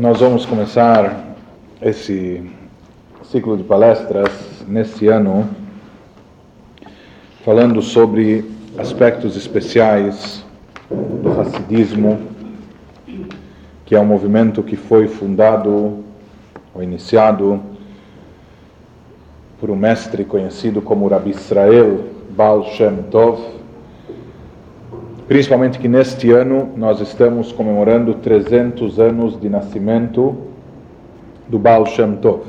Nós vamos começar esse ciclo de palestras neste ano falando sobre aspectos especiais do Hassidismo, que é um movimento que foi fundado ou iniciado por um mestre conhecido como Rabbi Israel Baal Shem Tov, Principalmente que neste ano nós estamos comemorando 300 anos de nascimento do Baal Shem Tov.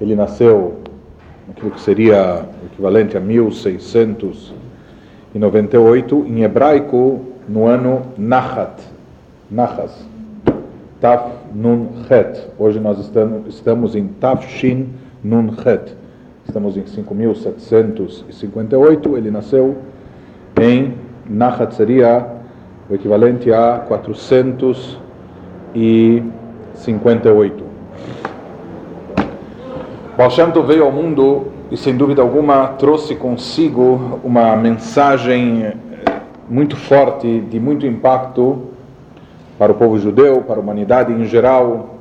Ele nasceu naquilo que seria equivalente a 1698, em hebraico, no ano Nachat, Nachas, Taf Nun Het. Hoje nós estamos, estamos em Tafshin Nun Het. Estamos em 5758, ele nasceu em Nachat seria o equivalente a 458. Baal Shem Tov veio ao mundo e, sem dúvida alguma, trouxe consigo uma mensagem eh, muito forte, de muito impacto para o povo judeu, para a humanidade em geral.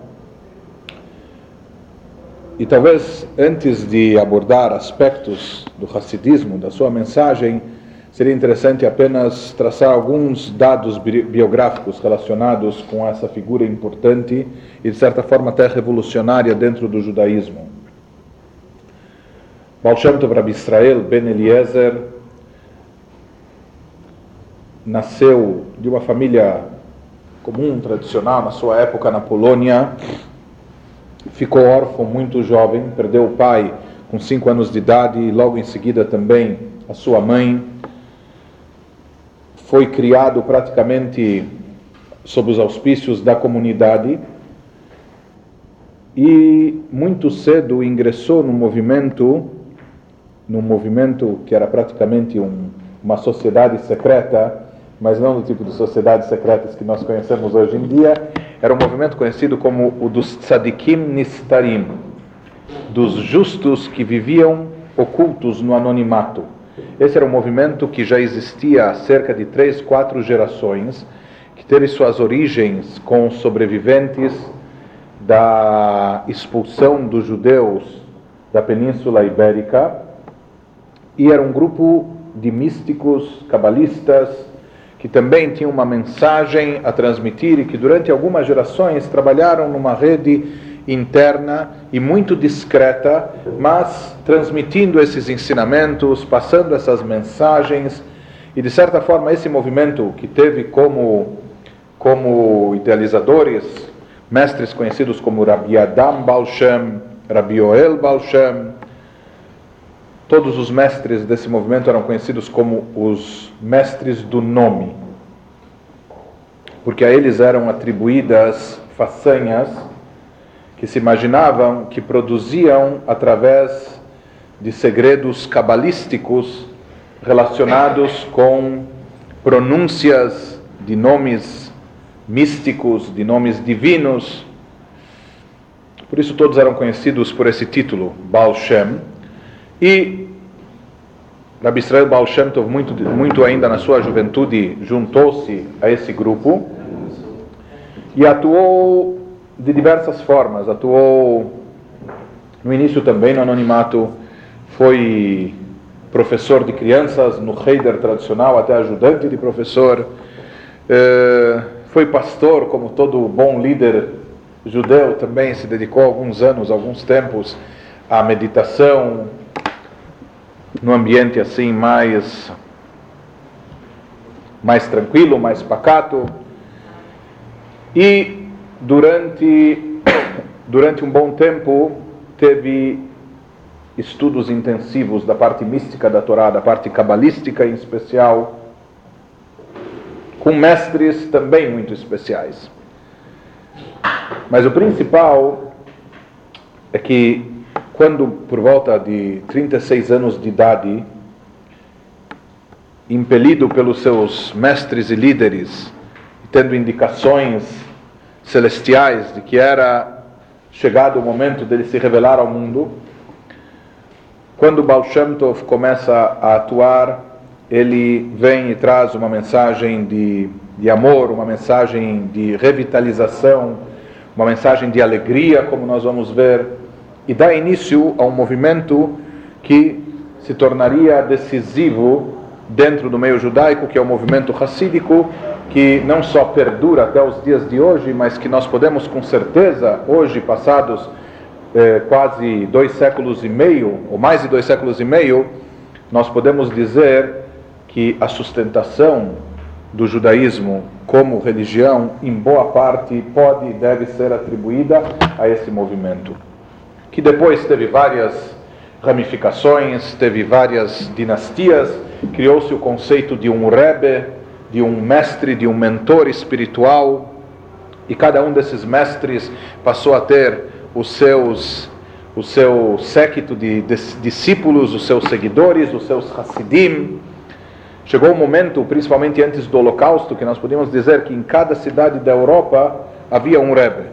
E talvez antes de abordar aspectos do Hassidismo, da sua mensagem, seria interessante apenas traçar alguns dados biográficos relacionados com essa figura importante e, de certa forma, até revolucionária dentro do judaísmo. Baal Shem Tov Rabbi Israel Ben Eliezer nasceu de uma família comum, tradicional, na sua época na Polônia. Ficou órfão muito jovem, perdeu o pai com cinco anos de idade e logo em seguida também a sua mãe foi criado praticamente sob os auspícios da comunidade e muito cedo ingressou no movimento, num movimento que era praticamente um, uma sociedade secreta, mas não do tipo de sociedades secretas que nós conhecemos hoje em dia, era um movimento conhecido como o dos tzadikim nistarim, dos justos que viviam ocultos no anonimato. Esse era um movimento que já existia há cerca de três, quatro gerações, que teve suas origens com sobreviventes da expulsão dos judeus da Península Ibérica, e era um grupo de místicos, cabalistas, que também tinham uma mensagem a transmitir e que durante algumas gerações trabalharam numa rede interna e muito discreta, mas transmitindo esses ensinamentos, passando essas mensagens. E de certa forma esse movimento que teve como como idealizadores mestres conhecidos como Rabbi Adam Baal Shem, Rabbi Yoel Baal Shem, todos os mestres desse movimento eram conhecidos como os mestres do nome, porque a eles eram atribuídas façanhas que se imaginavam que produziam através de segredos cabalísticos relacionados com pronúncias de nomes místicos, de nomes divinos. Por isso todos eram conhecidos por esse título, Baal Shem. E Rabbi Israel Baal Shem muito, muito ainda na sua juventude, juntou-se a esse grupo e atuou de diversas formas. Atuou no início também no anonimato, foi professor de crianças no Heider tradicional, até ajudante de professor. Eh, foi pastor, como todo bom líder judeu, também se dedicou alguns anos, alguns tempos à meditação, no ambiente assim mais mais tranquilo, mais pacato. E durante, durante um bom tempo, teve estudos intensivos da parte mística da Torá, da parte cabalística em especial, com mestres também muito especiais. Mas o principal é que, quando por volta de 36 anos de idade, impelido pelos seus mestres e líderes, tendo indicações celestiais, de que era chegado o momento dele se revelar ao mundo. Quando Baal Shem Tov começa a atuar, ele vem e traz uma mensagem de, de amor, uma mensagem de revitalização, uma mensagem de alegria, como nós vamos ver, e dá início a um movimento que se tornaria decisivo dentro do meio judaico, que é o movimento racídico, que não só perdura até os dias de hoje, mas que nós podemos com certeza, hoje, passados eh, quase dois séculos e meio, ou mais de dois séculos e meio, nós podemos dizer que a sustentação do judaísmo como religião, em boa parte, pode e deve ser atribuída a esse movimento, que depois teve várias ramificações, teve várias dinastias, criou-se o conceito de um rebbe, de um mestre, de um mentor espiritual, e cada um desses mestres passou a ter os seus o seu séquito de, discípulos, os seus seguidores, os seus Hassidim. Chegou o um momento, principalmente antes do Holocausto, que nós podíamos dizer que em cada cidade da Europa havia um Rebbe.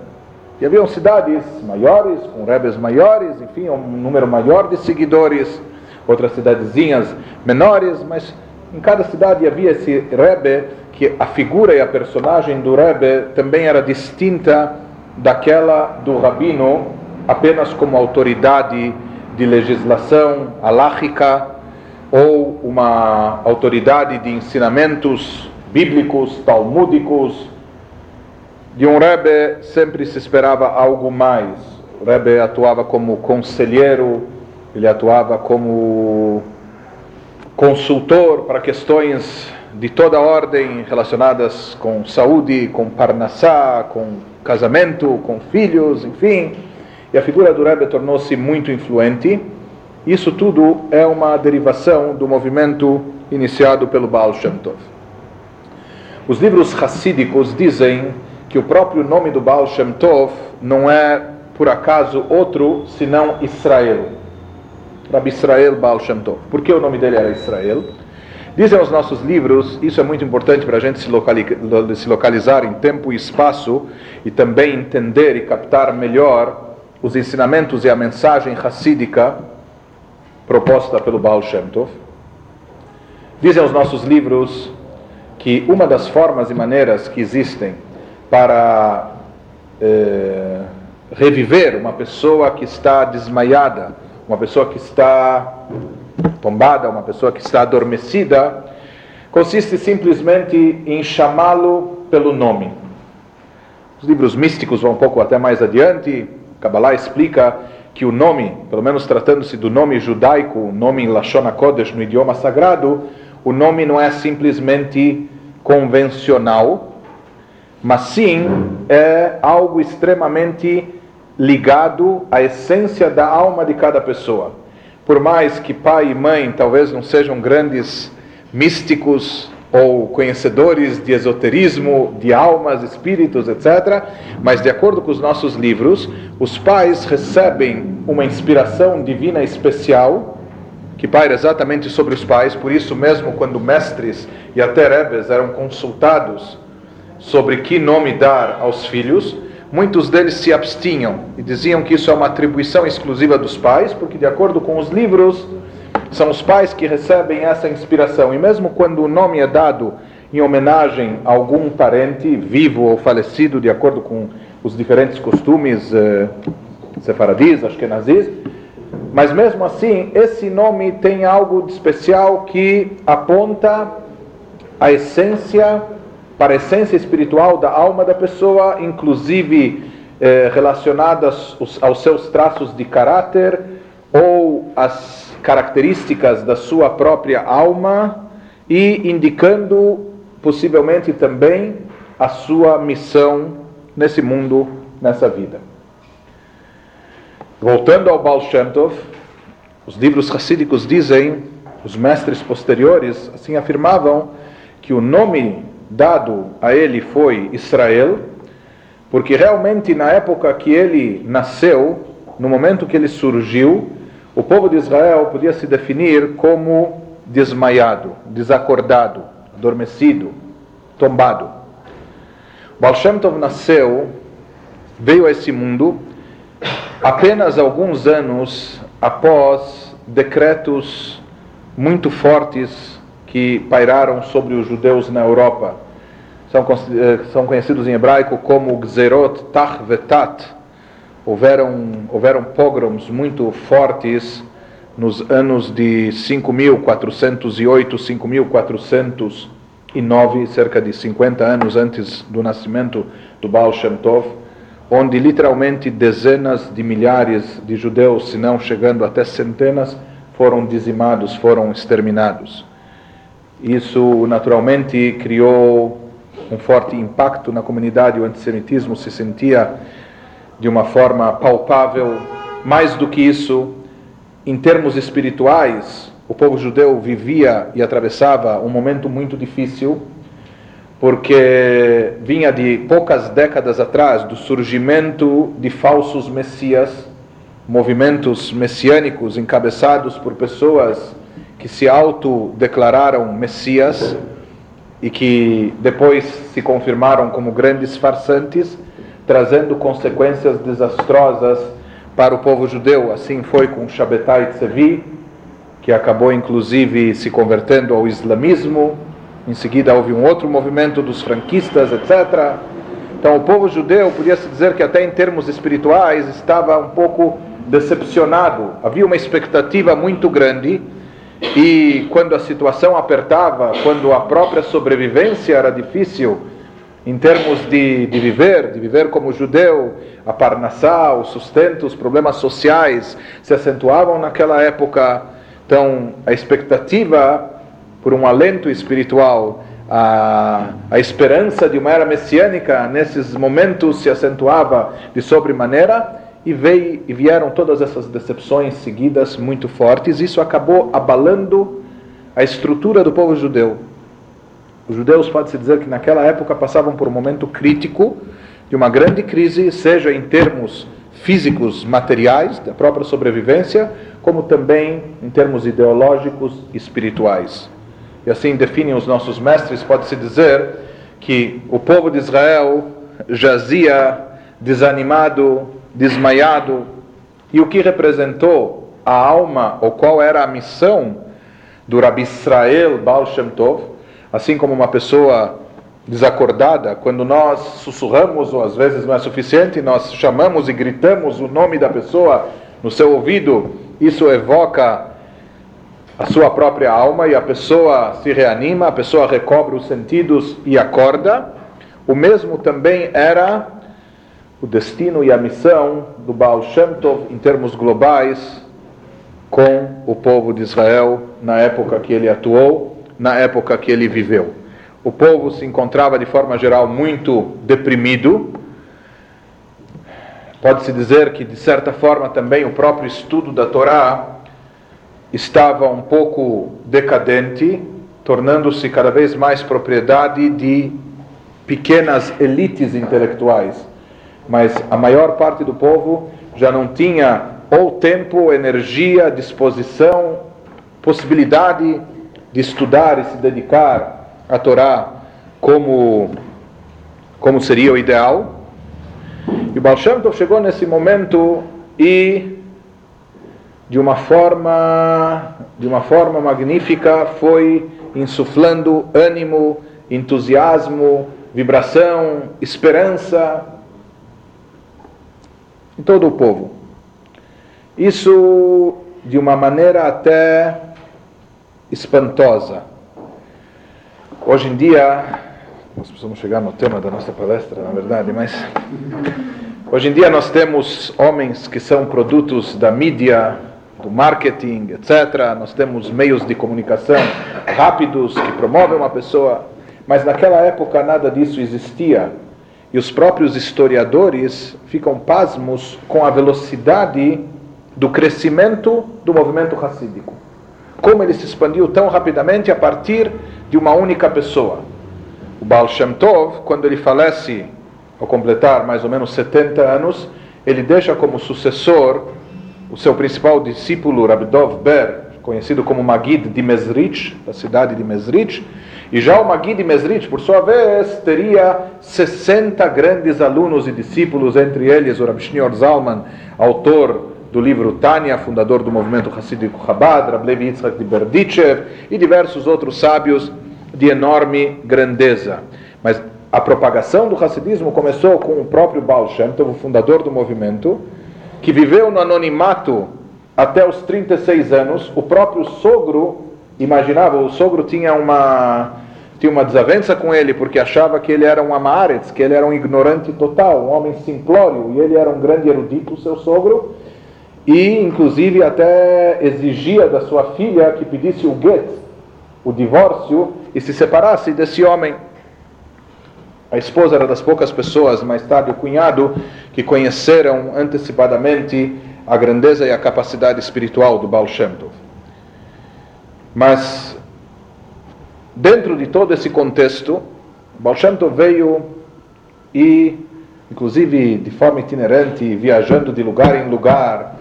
E haviam cidades maiores, com rebes maiores, enfim, um número maior de seguidores, outras cidadezinhas menores, mas em cada cidade havia esse Rebbe, que a figura e a personagem do Rebbe também era distinta daquela do Rabino, apenas como autoridade de legislação alágica ou uma autoridade de ensinamentos bíblicos, talmúdicos, de um Rebbe sempre se esperava algo mais. O Rebbe atuava como conselheiro, ele atuava como consultor para questões de toda ordem relacionadas com saúde, com parnassá, com casamento, com filhos, enfim. E a figura do Rebbe tornou-se muito influente. Isso tudo é uma derivação do movimento iniciado pelo Baal Shem Tov. Os livros hassídicos dizem que o próprio nome do Baal Shem Tov não é, por acaso, outro senão Israel. Rabbi Israel Baal Shem Tov. Por que o nome dele era Israel? Dizem os nossos livros, isso é muito importante para a gente se, se localizar em tempo e espaço e também entender e captar melhor os ensinamentos e a mensagem racídica proposta pelo Baal Shem Tov. Dizem os nossos livros que uma das formas e maneiras que existem para eh, reviver uma pessoa que está desmaiada, uma pessoa que está tombada, uma pessoa que está adormecida, consiste simplesmente em chamá-lo pelo nome. Os livros místicos vão um pouco até mais adiante. Kabbalah explica que o nome, pelo menos tratando-se do nome judaico, o nome em Lashon no idioma sagrado, o nome não é simplesmente convencional, mas sim é algo extremamente ligado à essência da alma de cada pessoa. Por mais que pai e mãe talvez não sejam grandes místicos ou conhecedores de esoterismo, de almas, espíritos, etc., mas de acordo com os nossos livros, os pais recebem uma inspiração divina especial que paira exatamente sobre os pais, por isso mesmo quando mestres e até rebes eram consultados sobre que nome dar aos filhos, muitos deles se abstinham e diziam que isso é uma atribuição exclusiva dos pais, porque de acordo com os livros, são os pais que recebem essa inspiração. E mesmo quando o nome é dado em homenagem a algum parente vivo ou falecido, de acordo com os diferentes costumes eh, sefaradis, ashkenazis, mas mesmo assim, esse nome tem algo de especial que aponta a essência para a essência espiritual da alma da pessoa, inclusive eh, relacionadas aos seus traços de caráter ou as características da sua própria alma e indicando possivelmente também a sua missão nesse mundo, nessa vida. Voltando ao Baal Shem Tov, os livros racídicos dizem, os mestres posteriores assim afirmavam, que o nome dado a ele foi Israel, porque realmente na época que ele nasceu, no momento que ele surgiu, o povo de Israel podia se definir como desmaiado, desacordado, adormecido, tombado. Baal Shem Tov nasceu, veio a esse mundo apenas alguns anos após decretos muito fortes que pairaram sobre os judeus na Europa. são, eh, são conhecidos em hebraico como Gzerot Tach Vetat. Houveram, houveram pogroms muito fortes nos anos de 5408, 5409, cerca de 50 anos antes do nascimento do Baal Shem Tov, onde literalmente dezenas de milhares de judeus, se não chegando até centenas, foram dizimados, foram exterminados. Isso naturalmente criou um forte impacto na comunidade, o antissemitismo se sentia de uma forma palpável. Mais do que isso, em termos espirituais, o povo judeu vivia e atravessava um momento muito difícil, porque vinha de poucas décadas atrás do surgimento de falsos messias, movimentos messiânicos encabeçados por pessoas que se autodeclararam messias e que depois se confirmaram como grandes farsantes, trazendo consequências desastrosas para o povo judeu. Assim foi com Shabbatai Tzevi, que acabou inclusive se convertendo ao islamismo. Em seguida houve um outro movimento dos franquistas, etc. Então o povo judeu, podia-se dizer que até em termos espirituais estava um pouco decepcionado. Havia uma expectativa muito grande e quando a situação apertava, quando a própria sobrevivência era difícil, em termos de, de viver, de viver como judeu, a parnassá, o sustento, os problemas sociais se acentuavam naquela época. Então, a expectativa por um alento espiritual, a, a esperança de uma era messiânica nesses momentos se acentuava de sobremaneira e, veio, e vieram todas essas decepções seguidas muito fortes. Isso acabou abalando a estrutura do povo judeu. Os judeus, pode-se dizer que naquela época passavam por um momento crítico de uma grande crise, seja em termos físicos, materiais, da própria sobrevivência, como também em termos ideológicos e espirituais. E assim definem os nossos mestres, pode-se dizer que o povo de Israel jazia desanimado, desmaiado. E o que representou a alma, ou qual era a missão do Rabi Israel Baal Shem Tov, assim como uma pessoa desacordada, quando nós sussurramos, ou às vezes não é suficiente, nós chamamos e gritamos o nome da pessoa no seu ouvido, isso evoca a sua própria alma e a pessoa se reanima, a pessoa recobre os sentidos e acorda. O mesmo também era o destino e a missão do Baal Shem Tov em termos globais com o povo de Israel na época que ele atuou, na época que ele viveu. O povo se encontrava de forma geral muito deprimido. Pode-se dizer que de certa forma também o próprio estudo da Torá estava um pouco decadente, tornando-se cada vez mais propriedade de pequenas elites intelectuais mas a maior parte do povo já não tinha ou tempo, energia, disposição, possibilidade de estudar e se dedicar à Torá como, como seria o ideal. E o Baal Shem Tov chegou nesse momento e de uma forma de uma forma magnífica foi insuflando ânimo, entusiasmo, vibração, esperança em todo o povo. Isso de uma maneira até espantosa. Hoje em dia, nós precisamos chegar no tema da nossa palestra, na verdade, mas hoje em dia nós temos homens que são produtos da mídia, do marketing, etc. Nós temos meios de comunicação rápidos que promovem uma pessoa, mas naquela época nada disso existia. E os próprios historiadores ficam pasmos com a velocidade do crescimento do movimento racídico. Como ele se expandiu tão rapidamente a partir de uma única pessoa. O Baal Shem Tov, quando ele falece, ao completar mais ou menos 70 anos, ele deixa como sucessor o seu principal discípulo, Rabdov Ber, conhecido como Magid de Mesrich, da cidade de Mesrich, e já o Magid Mesrit, por sua vez, teria 60 grandes alunos e discípulos, entre eles o Rabi Shneur Zalman, autor do livro Tânia, fundador do movimento Hassidico Chabad, Rabi Levi Yitzhak de Berdichev e diversos outros sábios de enorme grandeza. Mas a propagação do racidismo começou com o próprio Baal Shem Tov, o fundador do movimento, que viveu no anonimato até os 36 anos. O próprio sogro imaginava, o sogro tinha uma tinha uma desavença com ele porque achava que ele era um amaretz, que ele era um ignorante total, um homem simplório, e ele era um grande erudito, seu sogro, e inclusive até exigia da sua filha que pedisse o get, o divórcio, e se separasse desse homem. A esposa era das poucas pessoas, mais tarde o cunhado, que conheceram antecipadamente a grandeza e a capacidade espiritual do Baal Shem Tov. Mas, dentro de todo esse contexto, Baal veio e, inclusive de forma itinerante, viajando de lugar em lugar,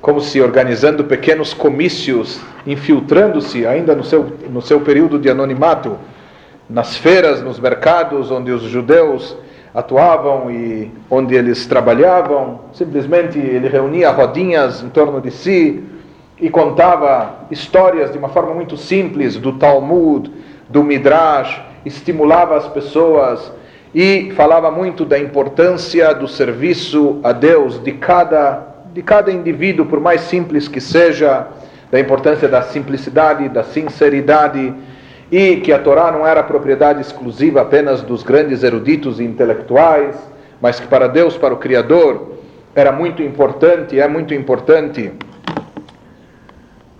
como se organizando pequenos comícios, infiltrando-se ainda no seu, no seu período de anonimato, nas feiras, nos mercados onde os judeus atuavam e onde eles trabalhavam. Simplesmente ele reunia rodinhas em torno de si e contava histórias de uma forma muito simples do Talmud, do Midrash, estimulava as pessoas e falava muito da importância do serviço a Deus de cada de cada indivíduo, por mais simples que seja, da importância da simplicidade, da sinceridade e que a Torá não era propriedade exclusiva apenas dos grandes eruditos e intelectuais, mas que para Deus, para o Criador, era muito importante, é muito importante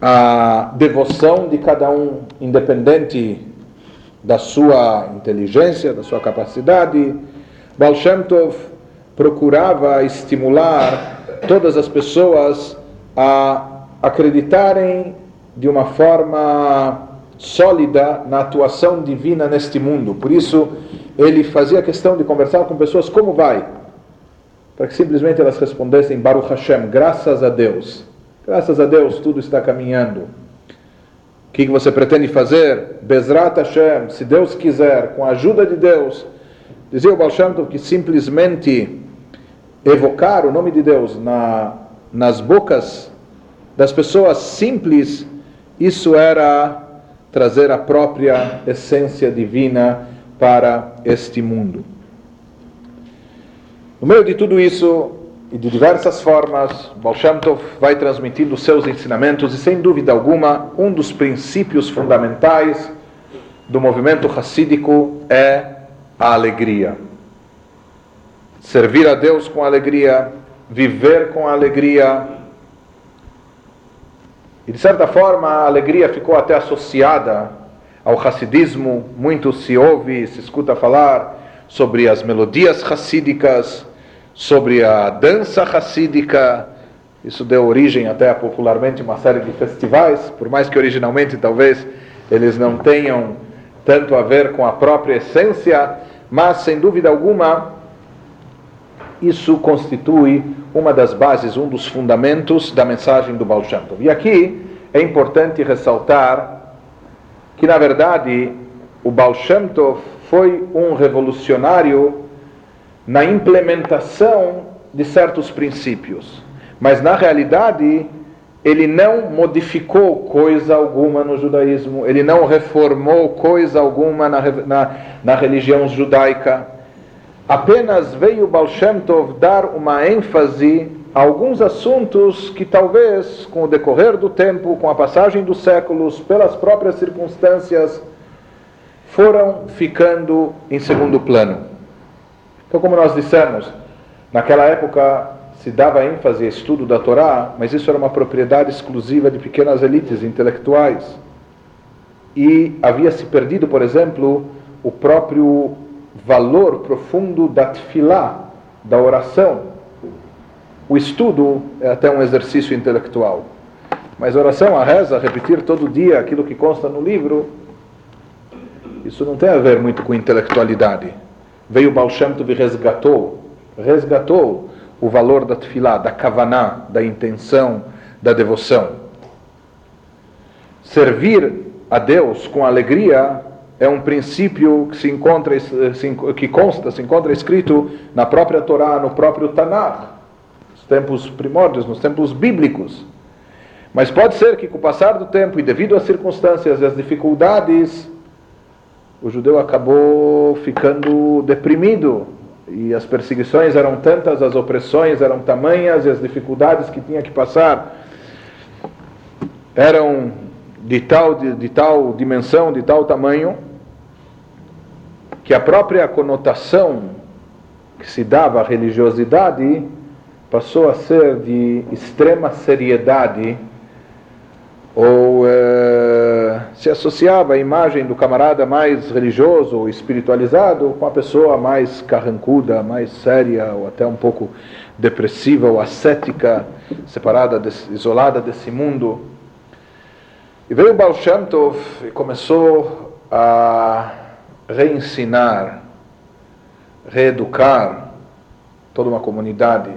a devoção de cada um, independente da sua inteligência, da sua capacidade. Baal Shem Tov procurava estimular todas as pessoas a acreditarem de uma forma sólida na atuação divina neste mundo. Por isso, ele fazia questão de conversar com pessoas como vai, para que simplesmente elas respondessem Baruch Hashem, graças a Deus. Graças a Deus tudo está caminhando. O que você pretende fazer? Bezrat Hashem, se Deus quiser, com a ajuda de Deus. Dizia o Baal Shem Tov que simplesmente evocar o nome de Deus na, nas bocas das pessoas simples, isso era trazer a própria essência divina para este mundo. No meio de tudo isso, e de diversas formas, Baal Shem Tov vai transmitindo seus ensinamentos e, sem dúvida alguma, um dos princípios fundamentais do movimento racídico é a alegria. Servir a Deus com alegria, viver com alegria, e de certa forma a alegria ficou até associada ao racidismo. Muito se ouve, se escuta falar sobre as melodias racídicas, sobre a dança racídica. Isso deu origem até a popularmente uma série de festivais, por mais que originalmente talvez eles não tenham tanto a ver com a própria essência, mas sem dúvida alguma isso constitui uma das bases, um dos fundamentos da mensagem do Baal Shem Tov. E aqui é importante ressaltar que, na verdade, o Baal Shem Tov foi um revolucionário na implementação de certos princípios, mas na realidade ele não modificou coisa alguma no judaísmo, ele não reformou coisa alguma na, na, na religião judaica apenas veio Baal Shem Tov dar uma ênfase a alguns assuntos que talvez, com o decorrer do tempo, com a passagem dos séculos, pelas próprias circunstâncias, foram ficando em segundo plano. Então, como nós dissemos, naquela época se dava ênfase ao estudo da Torá, mas isso era uma propriedade exclusiva de pequenas elites intelectuais. E havia se perdido, por exemplo, o próprio valor profundo da tefilá, da oração. O estudo é até um exercício intelectual. Mas oração, a reza, repetir todo dia aquilo que consta no livro, isso não tem a ver muito com intelectualidade. Veio o Baal Shem Tov e resgatou, resgatou o valor da tefilá, da kavaná, da intenção, da devoção. Servir a Deus com alegria é um princípio que se encontra, que consta, se encontra escrito na própria Torá, no próprio Tanakh, nos tempos primórdios, nos tempos bíblicos. Mas pode ser que com o passar do tempo e devido às circunstâncias e às dificuldades, o judeu acabou ficando deprimido e as perseguições eram tantas, as opressões eram tamanhas e as dificuldades que tinha que passar eram de tal, de, de tal dimensão, de tal tamanho, que a própria conotação que se dava à religiosidade passou a ser de extrema seriedade ou se associava a imagem do camarada mais religioso ou espiritualizado com a pessoa mais carrancuda, mais séria ou até um pouco depressiva ou ascética, separada, isolada desse mundo. E veio Baal Shem Tov e começou a reensinar, reeducar toda uma comunidade,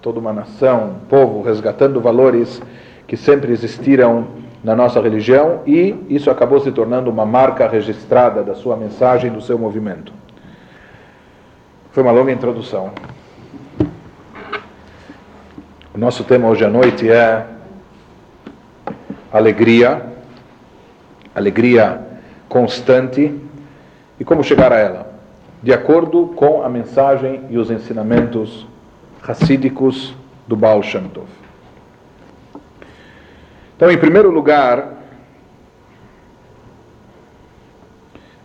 toda uma nação, um povo, resgatando valores que sempre existiram na nossa religião e isso acabou se tornando uma marca registrada da sua mensagem, do seu movimento. Foi uma longa introdução. O nosso tema hoje à noite é alegria, alegria constante e como chegar a ela, de acordo com a mensagem e os ensinamentos racídicos do Baal Shem Tov. Então, em primeiro lugar,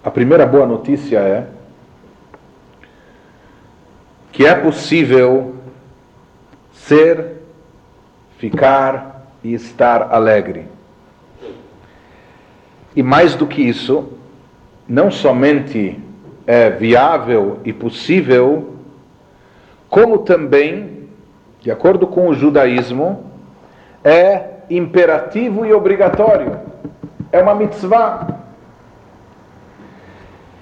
a primeira boa notícia é que é possível ser, ficar e estar alegre. E mais do que isso, não somente é viável e possível, como também, de acordo com o judaísmo, é imperativo e obrigatório. É uma mitzvah.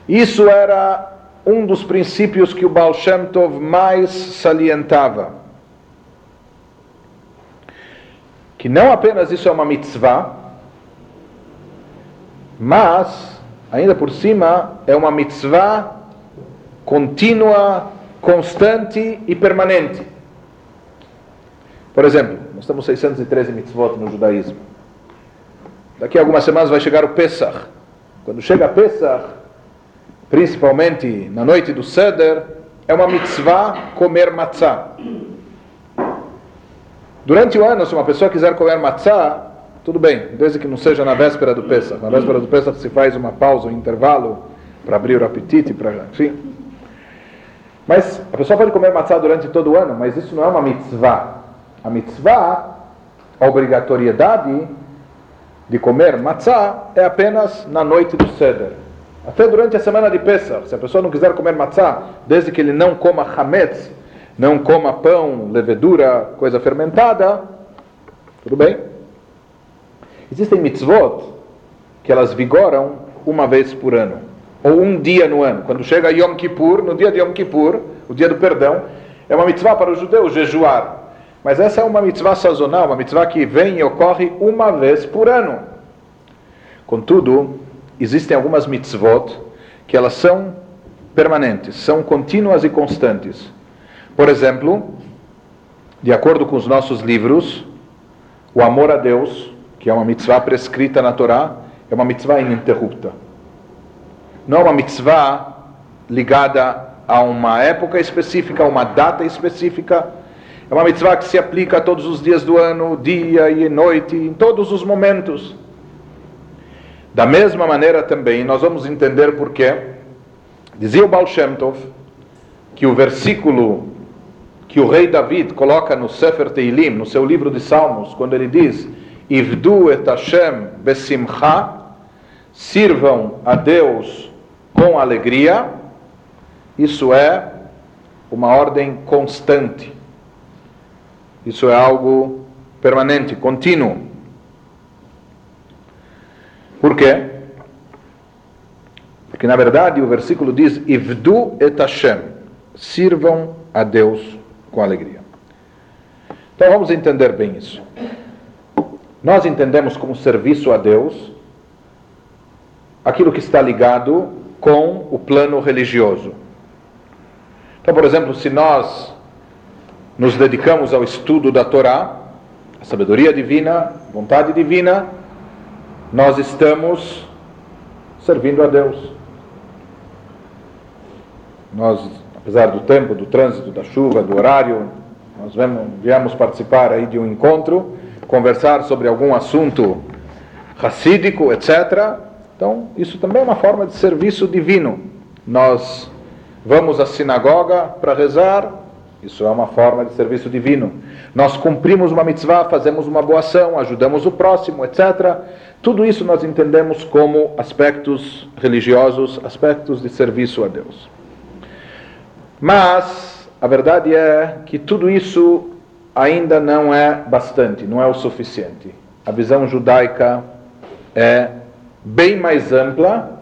Isso era um dos princípios que o Baal Shem Tov mais salientava. Que não apenas isso é uma mitzvah, mas, ainda por cima, é uma mitzvah contínua, constante e permanente. Por exemplo, nós temos 613 mitzvot no judaísmo. Daqui a algumas semanas vai chegar o Pesach. Quando chega Pesach, principalmente na noite do Seder, é uma mitzvah comer matzah. Durante o ano, se uma pessoa quiser comer matzah, tudo bem, desde que não seja na véspera do Pesach. Na véspera do Pesach se faz uma pausa, um intervalo para abrir o apetite, para, enfim. Mas a pessoa pode comer matzah durante todo o ano, mas isso não é uma mitzvah. A mitzvah, a obrigatoriedade de comer matzah é apenas na noite do Seder. Até durante a semana de Pesach, se a pessoa não quiser comer matzah, desde que ele não coma hametz, não coma pão, levedura, coisa fermentada, tudo bem? Existem mitzvot que elas vigoram uma vez por ano, ou um dia no ano. Quando chega Yom Kippur, no dia de Yom Kippur, o dia do perdão, é uma mitzvah para o judeu jejuar. Mas essa é uma mitzvah sazonal, uma mitzvah que vem e ocorre uma vez por ano. Contudo, existem algumas mitzvot que elas são permanentes, são contínuas e constantes. Por exemplo, de acordo com os nossos livros, o amor a Deus, que é uma mitzvah prescrita na Torá, é uma mitzvah ininterrupta. Não é uma mitzvah ligada a uma época específica, a uma data específica, é uma mitzvah que se aplica todos os dias do ano, dia e noite, em todos os momentos. Da mesma maneira também, nós vamos entender por quê. Dizia o Baal Shem Tov que o versículo que o rei David coloca no Sefer Teilim, no seu livro de Salmos, quando ele diz Ivdu et Hashem besimcha, sirvam a Deus com alegria, isso é uma ordem constante. Isso é algo permanente, contínuo. Por quê? Porque na verdade o versículo diz: Ivdu et Hashem, sirvam a Deus com alegria. Então vamos entender bem isso. Nós entendemos como serviço a Deus aquilo que está ligado com o plano religioso. Então, por exemplo, se nós nos dedicamos ao estudo da Torá, a sabedoria divina, vontade divina, nós estamos servindo a Deus. Nós, apesar do tempo, do trânsito, da chuva, do horário, nós viemos participar aí de um encontro, conversar sobre algum assunto racídico, etc. Então, isso também é uma forma de serviço divino. Nós vamos à sinagoga para rezar, isso é uma forma de serviço divino. Nós cumprimos uma mitzvah, fazemos uma boa ação, ajudamos o próximo, etc. Tudo isso nós entendemos como aspectos religiosos, aspectos de serviço a Deus. Mas a verdade é que tudo isso ainda não é bastante, não é o suficiente. A visão judaica é bem mais ampla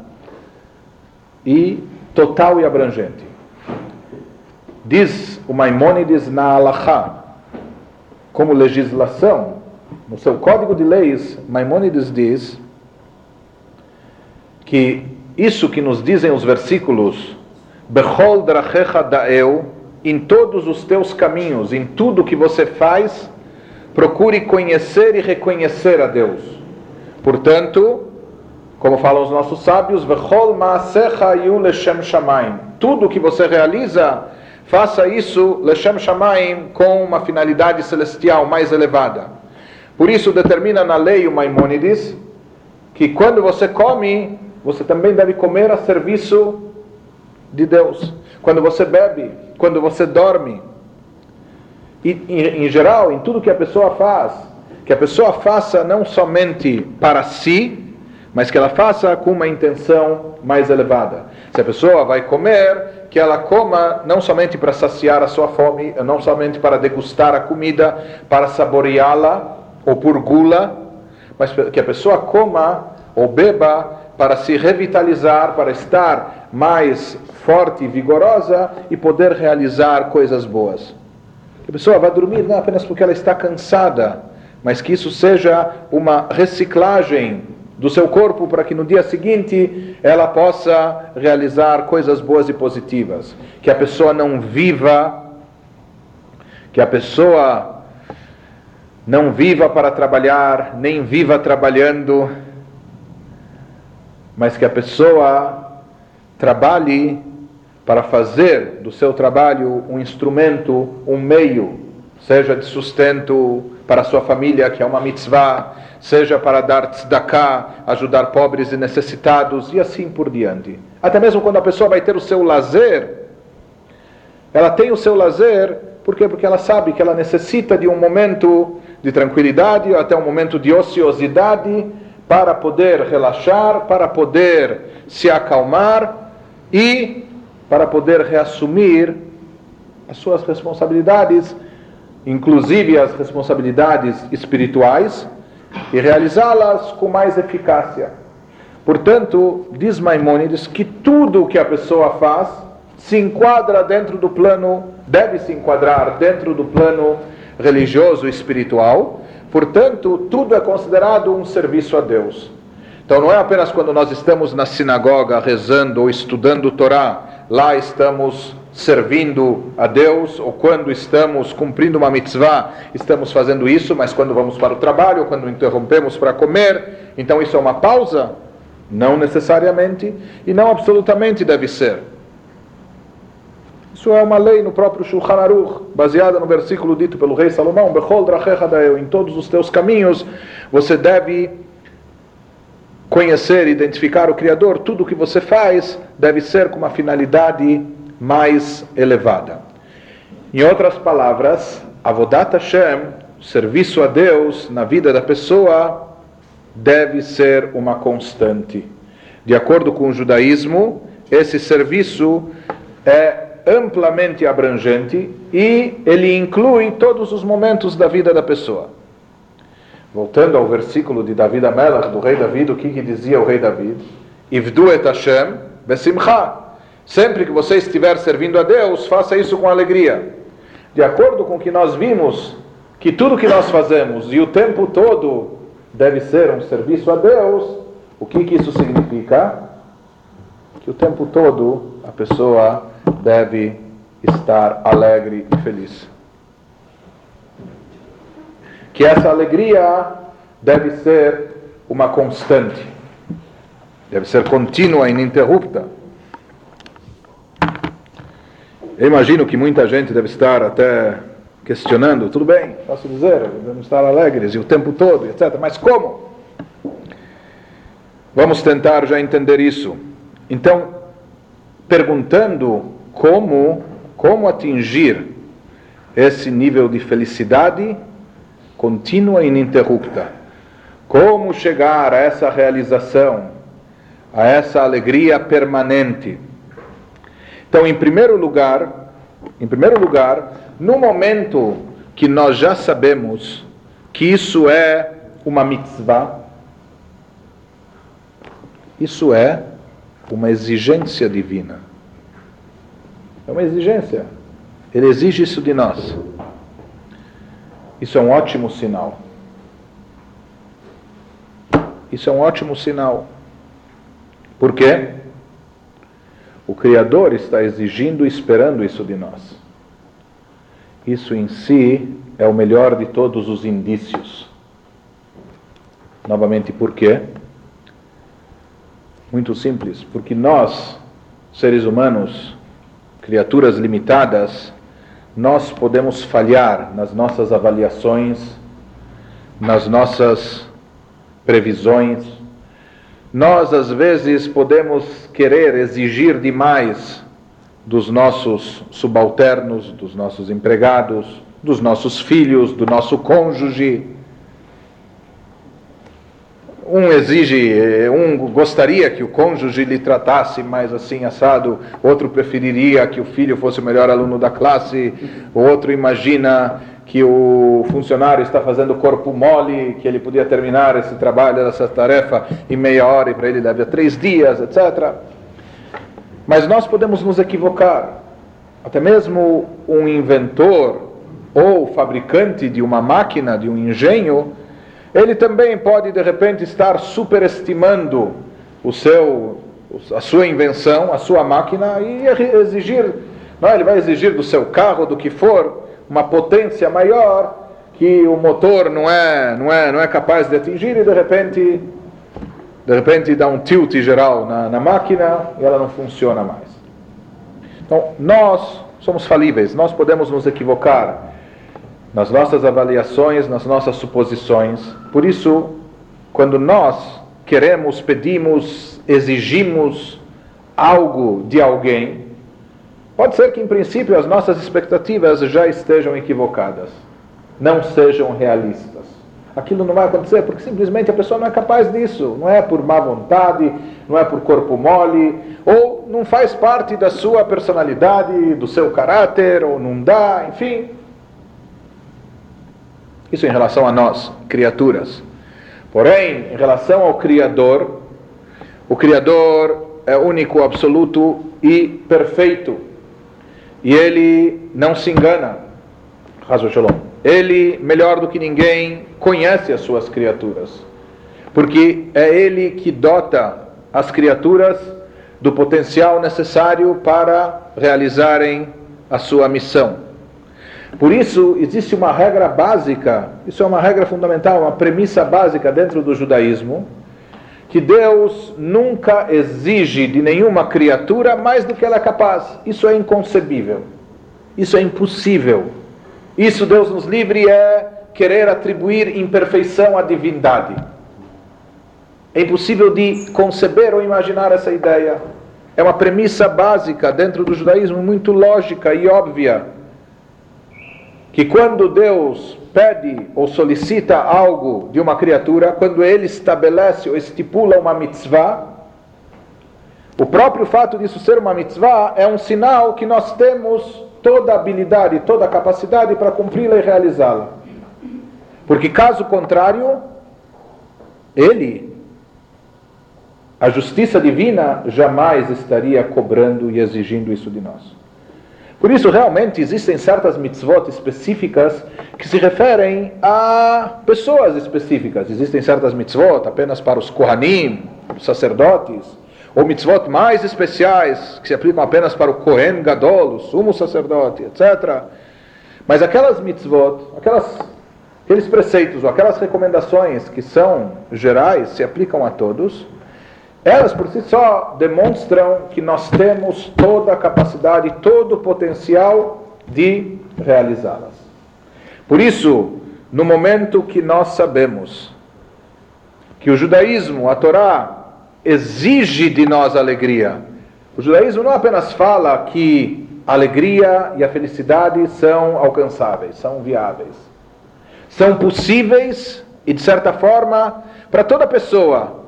e total e abrangente. Diz o Maimônides na Alahá, como legislação, no seu código de leis, Maimônides diz que isso que nos dizem os versículos Bechol drachecha da'eu, em todos os teus caminhos, em tudo que você faz, procure conhecer e reconhecer a Deus. Portanto, como falam os nossos sábios, Vechol ma'asecha yu shamaim. Tudo que você realiza, faça isso leshem shamaim com uma finalidade celestial mais elevada. Por isso determina na lei o Maimônides que quando você come, você também deve comer a serviço de Deus. Quando você bebe, quando você dorme, e em, em geral, em tudo que a pessoa faz, que a pessoa faça não somente para si, mas que ela faça com uma intenção mais elevada. Se a pessoa vai comer, que ela coma não somente para saciar a sua fome, não somente para degustar a comida, para saboreá-la ou por gula, mas que a pessoa coma ou beba para se revitalizar, para estar mais forte e vigorosa e poder realizar coisas boas. Que a pessoa vai dormir não apenas porque ela está cansada, mas que isso seja uma reciclagem do seu corpo para que no dia seguinte ela possa realizar coisas boas e positivas. Que a pessoa não viva, que a pessoa não viva para trabalhar, nem viva trabalhando, mas que a pessoa trabalhe para fazer do seu trabalho um instrumento, um meio, seja de sustento para a sua família, que é uma mitzvah, seja para dar tzedakah, ajudar pobres e necessitados e assim por diante. Até mesmo quando a pessoa vai ter o seu lazer, ela tem o seu lazer, por quê? Porque ela sabe que ela necessita de um momento de tranquilidade, até um momento de ociosidade, para poder relaxar, para poder se acalmar e para poder reassumir as suas responsabilidades, inclusive as responsabilidades espirituais, e realizá-las com mais eficácia. Portanto, diz Maimônides que tudo o que a pessoa faz se enquadra dentro do plano, deve se enquadrar dentro do plano religioso e espiritual. Portanto, tudo é considerado um serviço a Deus. Então, não é apenas quando nós estamos na sinagoga rezando ou estudando o Torá, lá estamos servindo a Deus, ou quando estamos cumprindo uma mitzvah, estamos fazendo isso, mas quando vamos para o trabalho, ou quando interrompemos para comer, então isso é uma pausa? Não necessariamente, e não absolutamente deve ser. Isso é uma lei no próprio Shulchan Aruch, baseada no versículo dito pelo rei Salomão, Bechol em todos os teus caminhos, você deve conhecer, identificar o Criador, tudo o que você faz deve ser com uma finalidade mais elevada. Em outras palavras, Avodat Hashem, serviço a Deus na vida da pessoa, deve ser uma constante. De acordo com o judaísmo, esse serviço é amplamente abrangente e ele inclui todos os momentos da vida da pessoa. Voltando ao versículo de David Amelach, do rei David, o que, que dizia o rei David? Ivdu et Hashem besimcha. Sempre que você estiver servindo a Deus, faça isso com alegria. De acordo com o que nós vimos, que tudo que nós fazemos e o tempo todo deve ser um serviço a Deus, o que, que isso significa? Que o tempo todo a pessoa deve estar alegre e feliz. Que essa alegria deve ser uma constante, deve ser contínua, ininterrupta. Eu imagino que muita gente deve estar até questionando, tudo bem, posso dizer, devemos estar alegres e o tempo todo, etc. Mas como? Vamos tentar já entender isso. Então, perguntando como, como atingir esse nível de felicidade contínua e ininterrupta. Como chegar a essa realização, a essa alegria permanente. Então, em primeiro lugar, em primeiro lugar, no momento que nós já sabemos que isso é uma mitzvah, isso é uma exigência divina. É uma exigência. Ele exige isso de nós. Isso é um ótimo sinal. Isso é um ótimo sinal. Por quê? O Criador está exigindo e esperando isso de nós. Isso em si é o melhor de todos os indícios. Novamente, por quê? Muito simples, porque nós, seres humanos, criaturas limitadas, nós podemos falhar nas nossas avaliações, nas nossas previsões. Nós, às vezes, podemos querer exigir demais dos nossos subalternos, dos nossos empregados, dos nossos filhos, do nosso cônjuge. Um exige, um gostaria que o cônjuge lhe tratasse mais assim assado, outro preferiria que o filho fosse o melhor aluno da classe, o outro imagina que o funcionário está fazendo corpo mole, que ele podia terminar esse trabalho, essa tarefa em meia hora e para ele leva três dias, etc. Mas nós podemos nos equivocar. Até mesmo um inventor ou fabricante de uma máquina, de um engenho, ele também pode de repente estar superestimando o seu, a sua invenção, a sua máquina e exigir, não, ele vai exigir do seu carro, do que for, uma potência maior que o motor não é, não é, não é capaz de atingir e de repente de repente dá um tilt geral na, na máquina e ela não funciona mais. Então, nós somos falíveis, nós podemos nos equivocar nas nossas avaliações, nas nossas suposições. Por isso, quando nós queremos, pedimos, exigimos algo de alguém, pode ser que em princípio as nossas expectativas já estejam equivocadas, não sejam realistas aquilo não vai acontecer, porque simplesmente a pessoa não é capaz disso, não é por má vontade, não é por corpo mole, ou não faz parte da sua personalidade, do seu caráter, ou não dá, enfim. Isso em relação a nós, criaturas. Porém, em relação ao Criador, o Criador é único, absoluto e perfeito. E ele não se engana. Ele, melhor do que ninguém, conhece as suas criaturas, porque é Ele que dota as criaturas do potencial necessário para realizarem a sua missão. Por isso, existe uma regra básica, isso é uma regra fundamental, uma premissa básica dentro do judaísmo, que Deus nunca exige de nenhuma criatura mais do que ela é capaz. Isso é inconcebível. Isso é impossível. Isso, Deus nos livre, é querer atribuir imperfeição à divindade. É impossível de conceber ou imaginar essa ideia. É uma premissa básica dentro do judaísmo, muito lógica e óbvia. Que quando Deus pede ou solicita algo de uma criatura, quando ele estabelece ou estipula uma mitzvah, o próprio fato disso ser uma mitzvah é um sinal que nós temos toda a habilidade, toda a capacidade para cumpri-la e realizá-la. Porque caso contrário, ele, a justiça divina, jamais estaria cobrando e exigindo isso de nós. Por isso, realmente, existem certas mitzvot específicas que se referem a pessoas específicas. Existem certas mitzvot apenas para os Kohanim, os sacerdotes, ou mitzvot mais especiais, que se aplicam apenas para o Kohen Gadol, o sumo sacerdote, etc. Mas aquelas mitzvot, aquelas, aqueles preceitos ou aquelas recomendações que são gerais, se aplicam a todos, elas por si só demonstram que nós temos toda a capacidade, todo o potencial de realizá-las. Por isso, no momento que nós sabemos que o judaísmo, a Torá, exige de nós alegria, o judaísmo não apenas fala que a alegria e a felicidade são alcançáveis, são viáveis, são possíveis e, de certa forma, para toda pessoa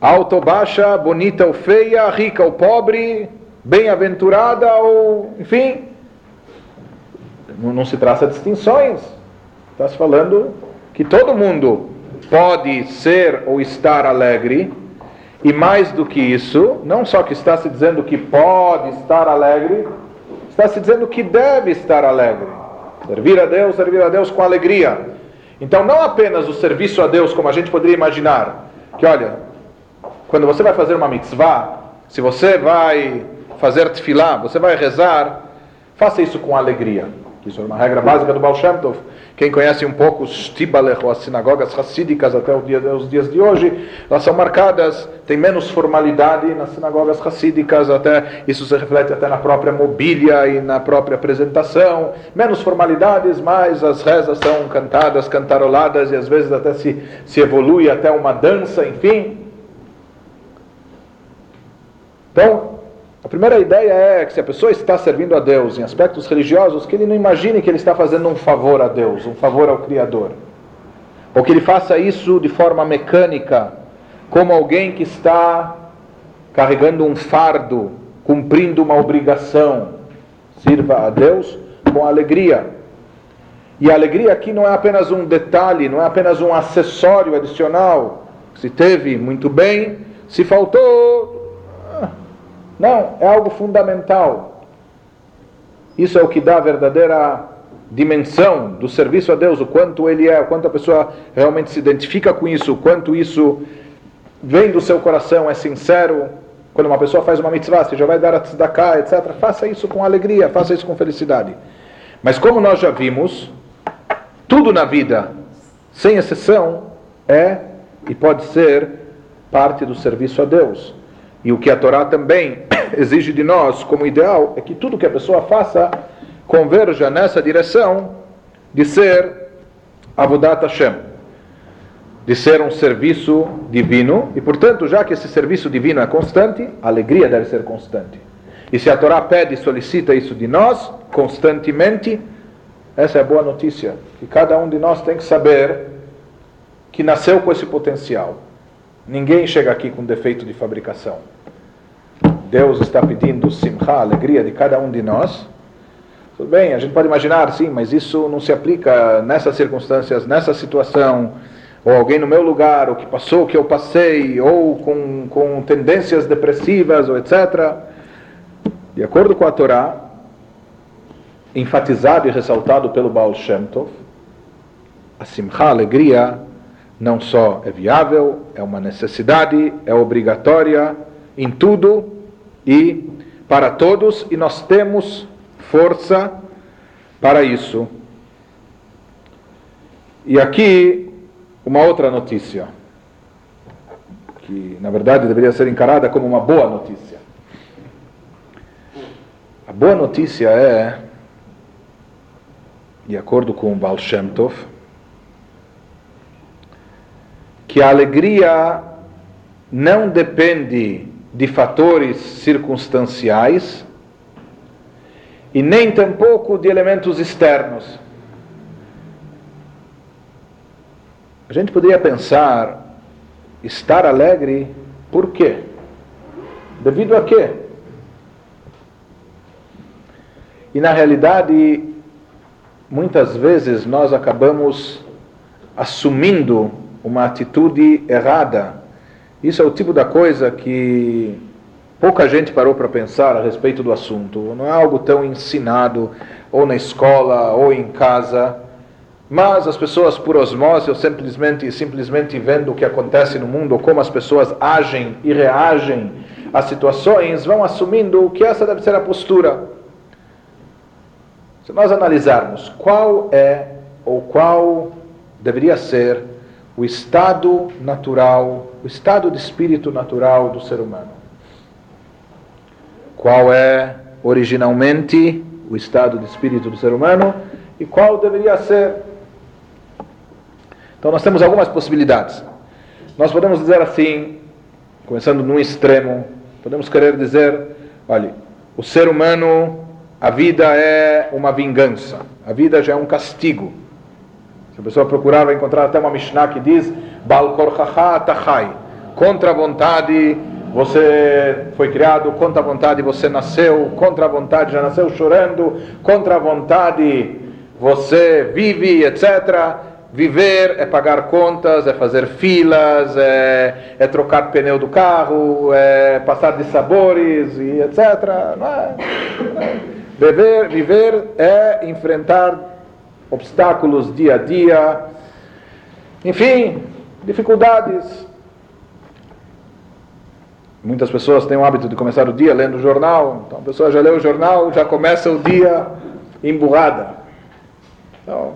alta ou baixa, bonita ou feia, rica ou pobre, bem-aventurada ou, enfim, não, não se traça distinções. Está se falando que todo mundo pode ser ou estar alegre, e mais do que isso, não só que está se dizendo que pode estar alegre, está se dizendo que deve estar alegre. Servir a Deus, servir a Deus com alegria. Então, não apenas o serviço a Deus, como a gente poderia imaginar, que olha, quando você vai fazer uma mitzvah, se você vai fazer tefilá, você vai rezar, faça isso com alegria. Isso é uma regra básica do Baal Shem Tov. Quem conhece um pouco os Tibalech, ou as sinagogas racídicas até os dias de hoje, elas são marcadas, tem menos formalidade nas sinagogas racídicas, até isso se reflete até na própria mobília e na própria apresentação. Menos formalidades, mas as rezas são cantadas, cantaroladas e às vezes até se, se evolui até uma dança, enfim. Então, a primeira ideia é que se a pessoa está servindo a Deus em aspectos religiosos, que ele não imagine que ele está fazendo um favor a Deus, um favor ao Criador. Ou que ele faça isso de forma mecânica, como alguém que está carregando um fardo, cumprindo uma obrigação. Sirva a Deus com alegria. E a alegria aqui não é apenas um detalhe, não é apenas um acessório adicional. Se teve, muito bem. Se faltou, não, é algo fundamental. Isso é o que dá a verdadeira dimensão do serviço a Deus, o quanto ele é, o quanto a pessoa realmente se identifica com isso, o quanto isso vem do seu coração, é sincero. Quando uma pessoa faz uma mitzvah, você já vai dar a tzedakah, etc. Faça isso com alegria, faça isso com felicidade. Mas como nós já vimos, tudo na vida, sem exceção, é e pode ser parte do serviço a Deus. E o que a Torá também exige de nós como ideal é que tudo que a pessoa faça converja nessa direção de ser Avodat Hashem, de ser um serviço divino, e portanto, já que esse serviço divino é constante, a alegria deve ser constante. E se a Torá pede e solicita isso de nós constantemente, essa é a boa notícia, que cada um de nós tem que saber que nasceu com esse potencial. Ninguém chega aqui com defeito de fabricação. Deus está pedindo simcha, alegria de cada um de nós. Tudo bem, a gente pode imaginar, sim, mas isso não se aplica nessas circunstâncias, nessa situação, ou alguém no meu lugar, ou que passou o que eu passei, ou com, com tendências depressivas, ou etc. De acordo com a Torá, enfatizado e ressaltado pelo Baal Shem Tov, a simcha, a alegria, não só é viável, é uma necessidade, é obrigatória em tudo, e para todos, e nós temos força para isso. E aqui uma outra notícia, que na verdade deveria ser encarada como uma boa notícia. A boa notícia é, de acordo com o Baal Shem Tov, que a alegria não depende de fatores circunstanciais e nem tampouco de elementos externos. A gente poderia pensar, estar alegre, por quê? Devido a quê? E na realidade, muitas vezes nós acabamos assumindo uma atitude errada isso é o tipo da coisa que pouca gente parou para pensar a respeito do assunto. Não é algo tão ensinado, ou na escola, ou em casa. Mas as pessoas, por osmose, ou simplesmente, simplesmente vendo o que acontece no mundo, ou como as pessoas agem e reagem às situações, vão assumindo que essa deve ser a postura. Se nós analisarmos qual é ou qual deveria ser o estado natural, o estado de espírito natural do ser humano. Qual é originalmente o estado de espírito do ser humano e qual deveria ser. Então nós temos algumas possibilidades. Nós podemos dizer assim, começando num extremo, podemos querer dizer, olha, o ser humano, a vida é uma vingança, a vida já é um castigo. Se a pessoa procurar, vai encontrar até uma Mishnah que diz, Bal Tachai, contra a vontade você foi criado, contra a vontade você nasceu, contra a vontade já nasceu chorando, contra a vontade você vive, etc. Viver é pagar contas, é fazer filas, é, é trocar pneu do carro, é passar de sabores e etc. É? Viver, viver é enfrentar obstáculos dia a dia, enfim, dificuldades. Muitas pessoas têm o hábito de começar o dia lendo o jornal, então a pessoa já leu o jornal, já começa o dia emburrada. Então,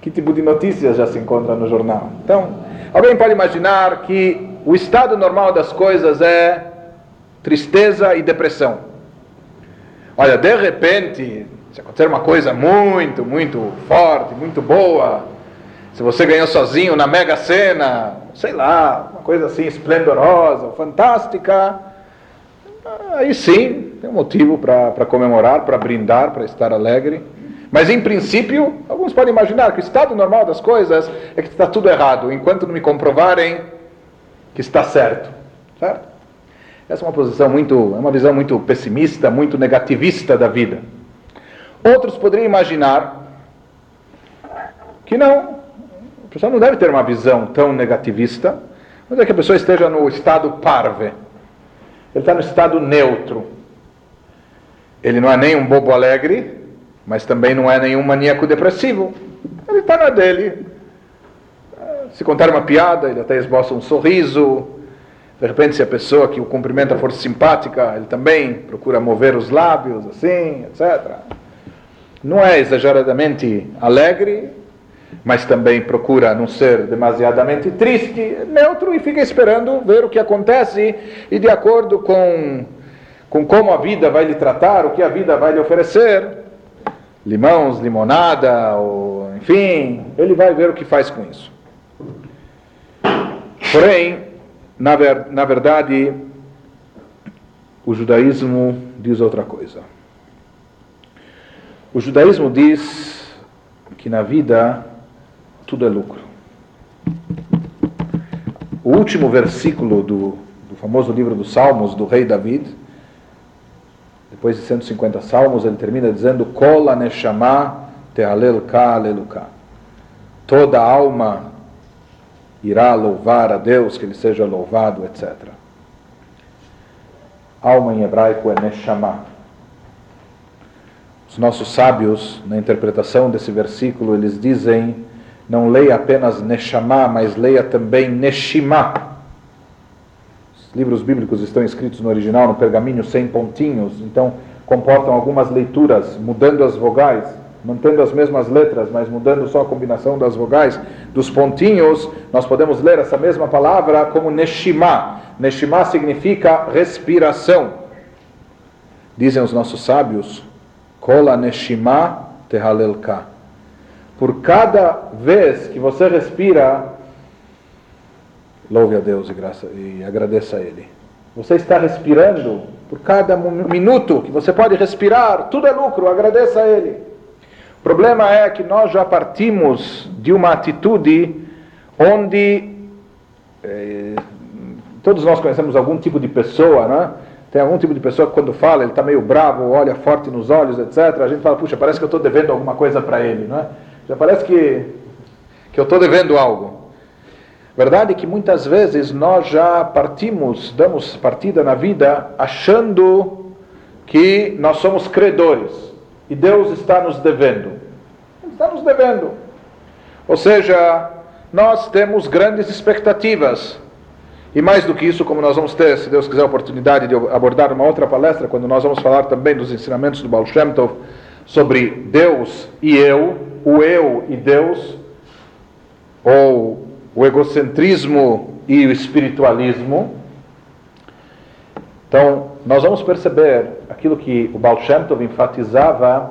que tipo de notícias já se encontra no jornal? Então, alguém pode imaginar que o estado normal das coisas é tristeza e depressão. Olha, de repente, se acontecer uma coisa muito, muito forte, muito boa, se você ganhou sozinho na Mega Sena, sei lá, uma coisa assim esplendorosa, fantástica, aí sim tem um motivo para comemorar, para brindar, para estar alegre. Mas em princípio, alguns podem imaginar que o estado normal das coisas é que está tudo errado, enquanto não me comprovarem que está certo. Certo? Essa é uma posição muito, é uma visão muito pessimista, muito negativista da vida. Outros poderiam imaginar que não, pessoa não deve ter uma visão tão negativista, mas é que a pessoa esteja no estado parve. Ele está no estado neutro. Ele não é nem um bobo alegre, mas também não é nenhum maníaco depressivo. Ele está na dele. Se contar uma piada, ele até esboça um sorriso. De repente, se a pessoa que o cumprimenta for simpática, ele também procura mover os lábios, assim, etc. Não é exageradamente alegre, mas também procura não ser demasiadamente triste, neutro e fica esperando ver o que acontece e de acordo com, com como a vida vai lhe tratar, o que a vida vai lhe oferecer, limões, limonada, ou, enfim, ele vai ver o que faz com isso. Porém, na, ver, na verdade, o judaísmo diz outra coisa. O judaísmo diz que na vida tudo é lucro. O último versículo do, do famoso livro dos Salmos do rei David, depois de 150 salmos, ele termina dizendo: Kola neshama tehalel ka aleluka. Toda alma irá louvar a Deus, que ele seja louvado, etc. Alma em hebraico é neshama. Os nossos sábios, na interpretação desse versículo, eles dizem não leia apenas Neshama, mas leia também Neshima. Os livros bíblicos estão escritos no original, no pergaminho, sem pontinhos, então comportam algumas leituras, mudando as vogais, mantendo as mesmas letras, mas mudando só a combinação das vogais, dos pontinhos, nós podemos ler essa mesma palavra como Neshima. Neshima significa respiração. Dizem os nossos sábios, Kola Neshima Tehalelka por cada vez que você respira, louve a Deus e, graça, e agradeça a Ele. Você está respirando por cada minuto que você pode respirar, tudo é lucro, agradeça a Ele. O problema é que nós já partimos de uma atitude onde eh, todos nós conhecemos algum tipo de pessoa, né? Tem algum tipo de pessoa que quando fala, ele está meio bravo, olha forte nos olhos, etc. A gente fala, puxa, parece que eu estou devendo alguma coisa para ele, não é? Já parece que, que eu estou devendo algo. Verdade é que muitas vezes nós já partimos, damos partida na vida achando que nós somos credores e Deus está nos devendo. Ele está nos devendo. Ou seja, nós temos grandes expectativas. E mais do que isso, como nós vamos ter, se Deus quiser, a oportunidade de abordar uma outra palestra, quando nós vamos falar também dos ensinamentos do Baal Shem Tov sobre Deus e eu, o eu e Deus, ou o egocentrismo e o espiritualismo. Então, nós vamos perceber aquilo que o Baal Shem Tov enfatizava,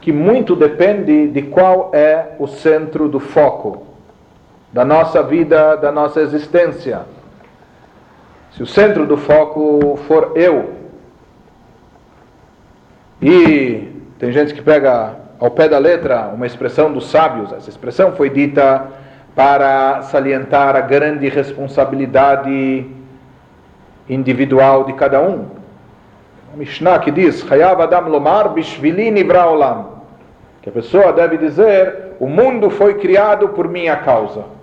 que muito depende de qual é o centro do foco da nossa vida, da nossa existência. Se o centro do foco for eu, e tem gente que pega ao pé da letra uma expressão dos sábios, essa expressão foi dita para salientar a grande responsabilidade individual de cada um. A Mishnah que diz: Hayav Adam Lomar Bishvili. Que a pessoa deve dizer: O mundo foi criado por minha causa.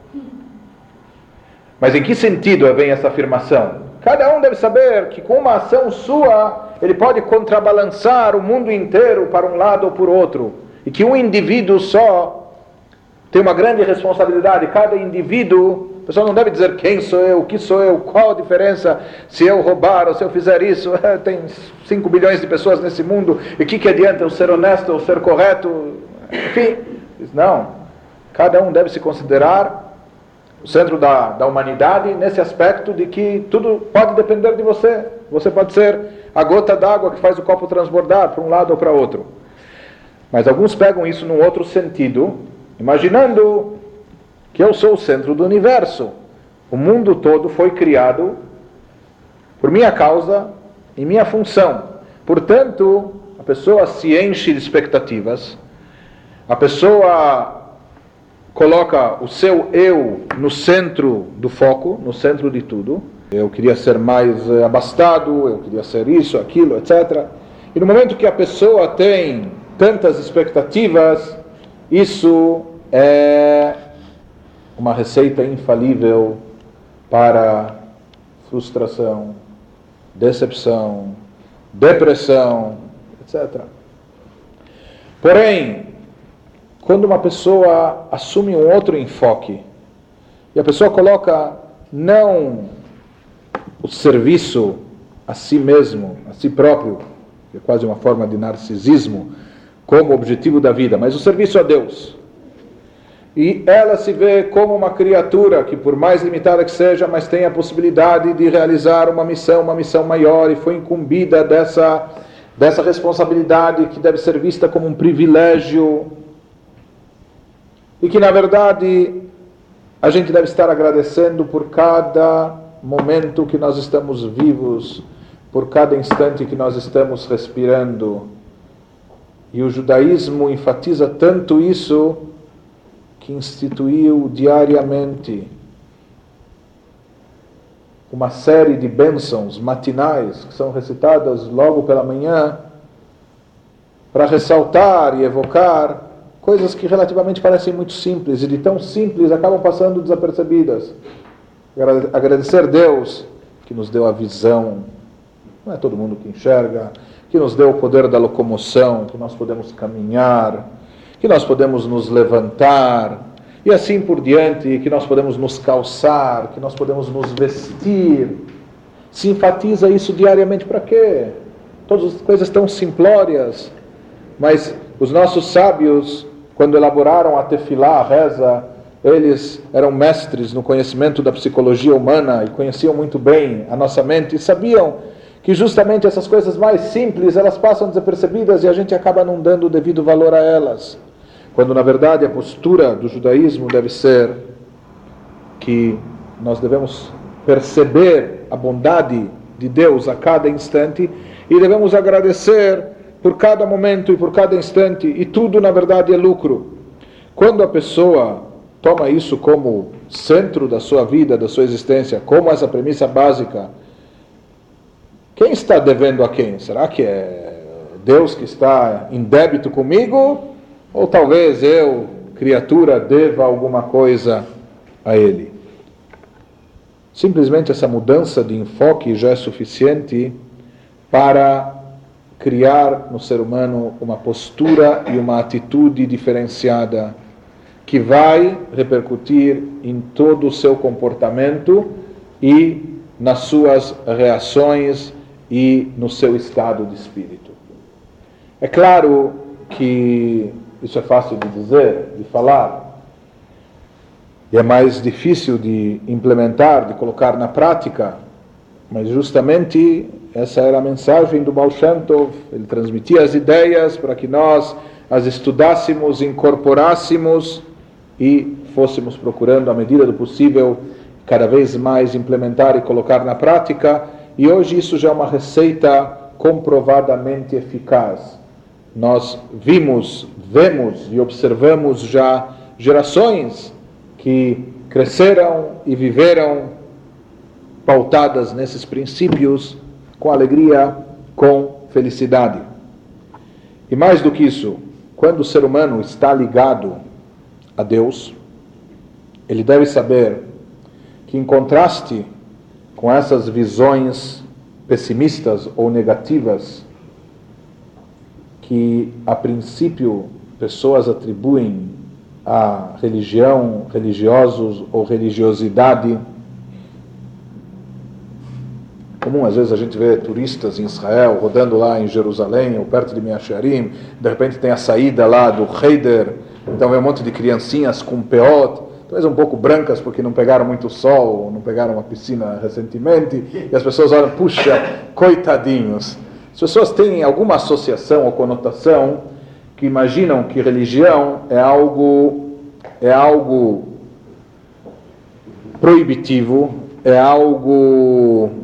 Mas em que sentido vem essa afirmação? Cada um deve saber que com uma ação sua ele pode contrabalançar o mundo inteiro para um lado ou por outro. E que um indivíduo só tem uma grande responsabilidade. Cada indivíduo, a pessoa não deve dizer quem sou eu, o que sou eu, qual a diferença se eu roubar ou se eu fizer isso. Tem 5 bilhões de pessoas nesse mundo, e o que, que adianta eu ser honesto ou ser correto? Enfim, não. Cada um deve se considerar o centro da, da humanidade nesse aspecto de que tudo pode depender de você. Você pode ser a gota d'água que faz o copo transbordar para um lado ou para outro. Mas alguns pegam isso num outro sentido imaginando que eu sou o centro do universo. O mundo todo foi criado por minha causa e minha função. Portanto, a pessoa se enche de expectativas, a pessoa coloca o seu eu no centro do foco, no centro de tudo. Eu queria ser mais eh, abastado, eu queria ser isso, aquilo, etc. E no momento que a pessoa tem tantas expectativas, isso é uma receita infalível para frustração, decepção, depressão, etc. Porém, quando uma pessoa assume um outro enfoque e a pessoa coloca não o serviço a si mesmo, a si próprio, que é quase uma forma de narcisismo, como objetivo da vida, mas o serviço a Deus. E ela se vê como uma criatura que, por mais limitada que seja, mas tem a possibilidade de realizar uma missão, uma missão maior, e foi incumbida dessa, dessa responsabilidade que deve ser vista como um privilégio. E que, na verdade, a gente deve estar agradecendo por cada momento que nós estamos vivos, por cada instante que nós estamos respirando. E o judaísmo enfatiza tanto isso que instituiu diariamente uma série de bênçãos matinais que são recitadas logo pela manhã para ressaltar e evocar coisas que relativamente parecem muito simples e de tão simples acabam passando desapercebidas. Agradecer Deus que nos deu a visão, não é todo mundo que enxerga, que nos deu o poder da locomoção, que nós podemos caminhar, que nós podemos nos levantar, e assim por diante, que nós podemos nos calçar, que nós podemos nos vestir. Se enfatiza isso diariamente para quê? Todas as coisas tão simplórias, mas os nossos sábios, quando elaboraram a tefilá, a reza, eles eram mestres no conhecimento da psicologia humana e conheciam muito bem a nossa mente e sabiam que justamente essas coisas mais simples elas passam desapercebidas e a gente acaba não dando o devido valor a elas. Quando na verdade a postura do judaísmo deve ser que nós devemos perceber a bondade de Deus a cada instante e devemos agradecer por cada momento e por cada instante e tudo na verdade é lucro. Quando a pessoa toma isso como centro da sua vida, da sua existência, como essa premissa básica, quem está devendo a quem? Será que é Deus que está em débito comigo? Ou talvez eu, criatura, deva alguma coisa a Ele? Simplesmente essa mudança de enfoque já é suficiente para criar no ser humano uma postura e uma atitude diferenciada que vai repercutir em todo o seu comportamento e nas suas reações e no seu estado de espírito. É claro que isso é fácil de dizer, de falar, e é mais difícil de implementar, de colocar na prática, mas justamente essa era a mensagem do Baal Shem Tov. Ele transmitia as ideias para que nós as estudássemos, incorporássemos e fôssemos procurando, à medida do possível, cada vez mais implementar e colocar na prática. E hoje isso já é uma receita comprovadamente eficaz. Nós vimos, vemos e observamos já gerações que cresceram e viveram pautadas nesses princípios com alegria, com felicidade. E mais do que isso, quando o ser humano está ligado a Deus, ele deve saber que, em contraste com essas visões pessimistas ou negativas que, a princípio, pessoas atribuem à religião, religiosos ou religiosidade, comum, às vezes a gente vê turistas em Israel, rodando lá em Jerusalém, ou perto de Miasharim, de repente tem a saída lá do Heider, então vem um monte de criancinhas com peot, talvez um pouco brancas porque não pegaram muito sol, não pegaram uma piscina recentemente, e as pessoas olham, puxa, coitadinhos. As pessoas têm alguma associação ou conotação que imaginam que religião é algo, é algo proibitivo, é algo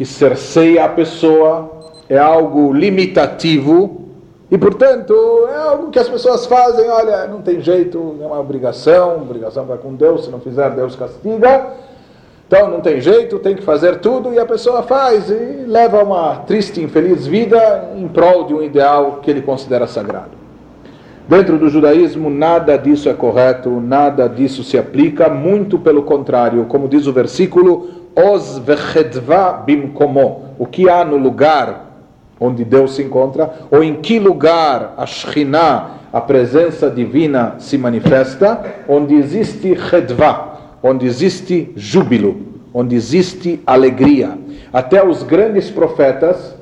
que cerceia a pessoa, é algo limitativo e, portanto, é algo que as pessoas fazem. Olha, não tem jeito, é uma obrigação, obrigação para com Deus, se não fizer, Deus castiga. Então, não tem jeito, tem que fazer tudo e a pessoa faz e leva uma triste, infeliz vida em prol de um ideal que ele considera sagrado. Dentro do judaísmo, nada disso é correto, nada disso se aplica, muito pelo contrário, como diz o versículo os vechedva bimkomo, o que há no lugar onde Deus se encontra, ou em que lugar a Shekhinah, a presença divina, se manifesta, onde existe chedva, onde existe júbilo, onde existe alegria. Até os grandes profetas,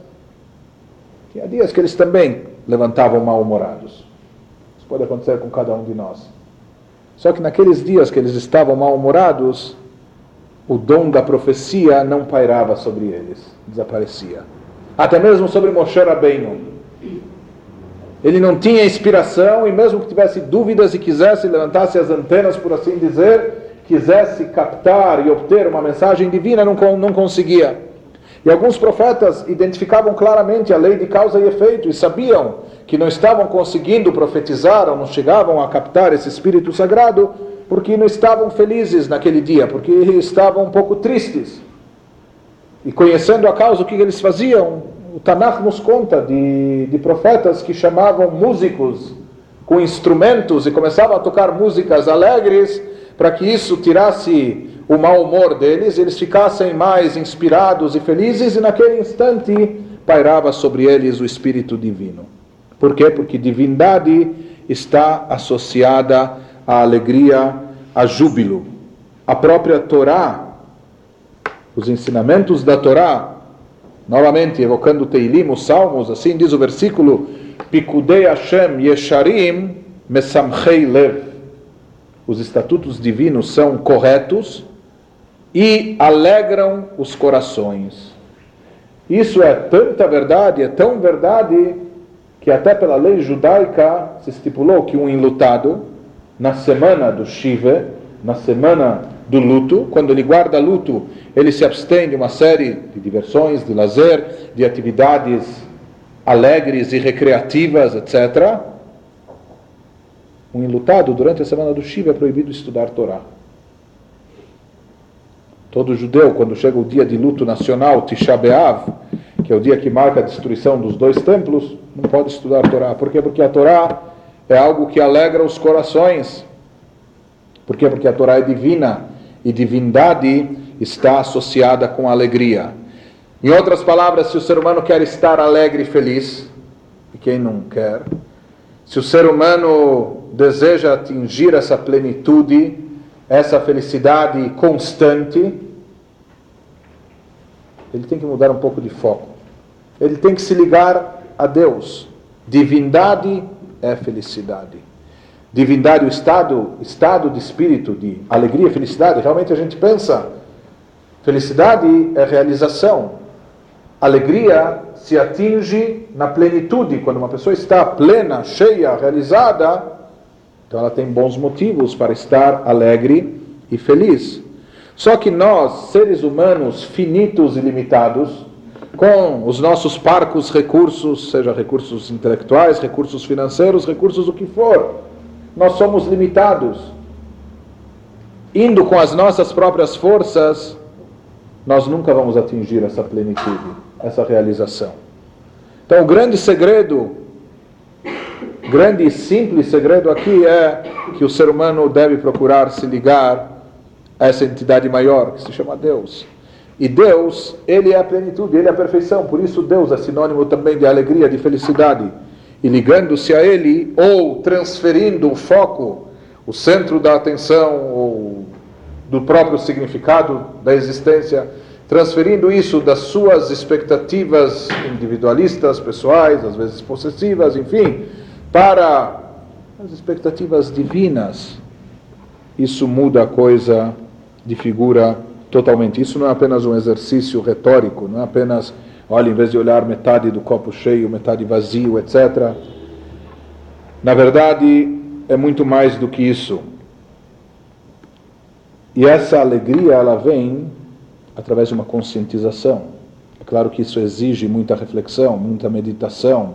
tinha dias que eles também levantavam mal-humorados. Isso pode acontecer com cada um de nós. Só que naqueles dias que eles estavam mal-humorados, o dom da profecia não pairava sobre eles, desaparecia. Até mesmo sobre Moshe Rabbeinu. Ele não tinha inspiração e mesmo que tivesse dúvidas e quisesse levantasse as antenas, por assim dizer, quisesse captar e obter uma mensagem divina, não, não conseguia. E alguns profetas identificavam claramente a lei de causa e efeito e sabiam que não estavam conseguindo profetizar ou não chegavam a captar esse espírito sagrado porque não estavam felizes naquele dia, porque estavam um pouco tristes. E conhecendo a causa, o que eles faziam? O Tanakh nos conta de, de profetas que chamavam músicos com instrumentos e começavam a tocar músicas alegres para que isso tirasse o mau humor deles, eles ficassem mais inspirados e felizes, e naquele instante pairava sobre eles o Espírito Divino. Por quê? Porque divindade está associada a alegria, a júbilo. A própria Torá, os ensinamentos da Torá, novamente evocando Teilim, os Salmos, assim diz o versículo: Pikudei Hashem Yesharim Mesamchei Lev. Os estatutos divinos são corretos e alegram os corações. Isso é tanta verdade, é tão verdade, que até pela lei judaica se estipulou que um enlutado na semana do Shiva, na semana do luto, quando ele guarda luto, ele se abstém de uma série de diversões, de lazer, de atividades alegres e recreativas, etc. Um enlutado, durante a semana do Shiva, é proibido estudar Torá. Todo judeu, quando chega o dia de luto nacional, Tisha B'Av, que é o dia que marca a destruição dos dois templos, não pode estudar Torá. Por quê? Porque a Torá é algo que alegra os corações. Por quê? Porque a Torá é divina e divindade está associada com alegria. Em outras palavras, se o ser humano quer estar alegre e feliz, e quem não quer, se o ser humano deseja atingir essa plenitude, essa felicidade constante, ele tem que mudar um pouco de foco. Ele tem que se ligar a Deus. Divindade é felicidade. divindade, o estado, estado de espírito, de alegria, felicidade. Realmente a gente pensa, felicidade é realização. Alegria se atinge na plenitude, quando uma pessoa está plena, cheia, realizada, então ela tem bons motivos para estar alegre e feliz. Só que nós, seres humanos finitos e limitados, com os nossos parcos recursos, seja recursos intelectuais, recursos financeiros, recursos o que for, nós somos limitados. Indo com as nossas próprias forças, nós nunca vamos atingir essa plenitude, essa realização. Então, o grande segredo, grande e simples segredo aqui é que o ser humano deve procurar se ligar essa entidade maior, que se chama Deus. E Deus, Ele é a plenitude, Ele é a perfeição, por isso Deus é sinônimo também de alegria, de felicidade. E ligando-se a Ele, ou transferindo o foco, o centro da atenção, ou do próprio significado da existência, transferindo isso das suas expectativas individualistas, pessoais, às vezes possessivas, enfim, para as expectativas divinas. Isso muda a coisa de figura totalmente. Isso não é apenas um exercício retórico, não é apenas, olha, em vez de olhar metade do copo cheio, metade vazio, etc. Na verdade, é muito mais do que isso. E essa alegria, ela vem através de uma conscientização. É claro que isso exige muita reflexão, muita meditação.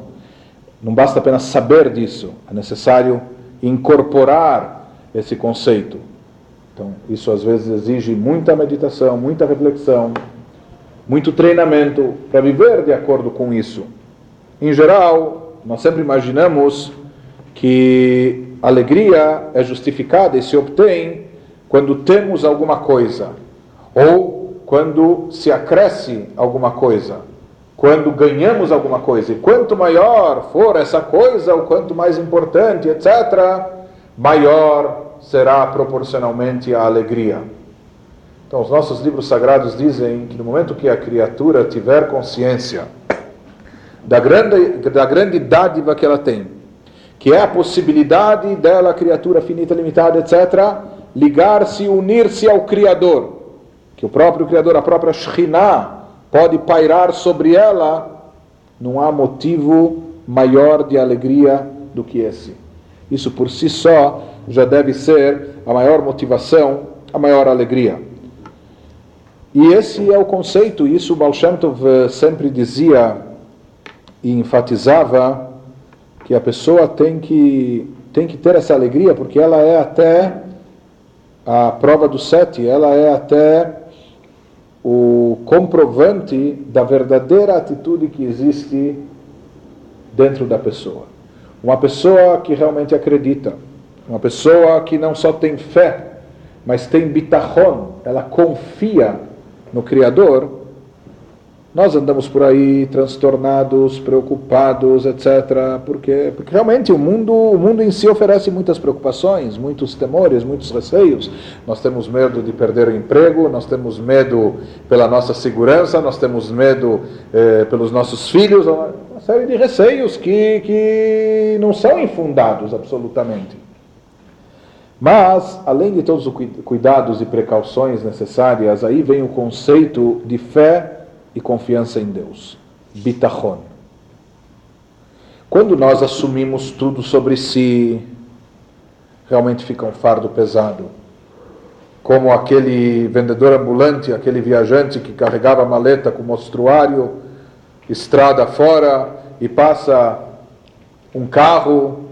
Não basta apenas saber disso, é necessário incorporar esse conceito. Então, isso às vezes exige muita meditação, muita reflexão, muito treinamento para viver de acordo com isso. Em geral, nós sempre imaginamos que alegria é justificada e se obtém quando temos alguma coisa, ou quando se acresce alguma coisa, quando ganhamos alguma coisa. E quanto maior for essa coisa, ou quanto mais importante, etc., maior será proporcionalmente a alegria. Então, os nossos livros sagrados dizem que no momento que a criatura tiver consciência da grande, da grande dádiva que ela tem, que é a possibilidade dela, criatura finita, limitada, etc., ligar-se, unir-se ao Criador, que o próprio Criador, a própria Shekhinah, pode pairar sobre ela, não há motivo maior de alegria do que esse. Isso por si só já deve ser a maior motivação, a maior alegria. E esse é o conceito, isso Baal Shem Tov eh, sempre dizia e enfatizava que a pessoa tem que, tem que ter essa alegria, porque ela é até a prova do sete, ela é até o comprovante da verdadeira atitude que existe dentro da pessoa. Uma pessoa que realmente acredita, uma pessoa que não só tem fé, mas tem bitachon, ela confia no Criador, nós andamos por aí transtornados, preocupados, etc. Porque, porque realmente o mundo, o mundo em si oferece muitas preocupações, muitos temores, muitos receios. Nós temos medo de perder o emprego, nós temos medo pela nossa segurança, nós temos medo eh, pelos nossos filhos, uma série de receios que, que não são infundados absolutamente. Mas, além de todos os cuidados e precauções necessárias, aí vem o conceito de fé e confiança em Deus. Bitachon. Quando nós assumimos tudo sobre si, realmente fica um fardo pesado. Como aquele vendedor ambulante, aquele viajante que carregava a maleta com mostruário, estrada fora, e passa um carro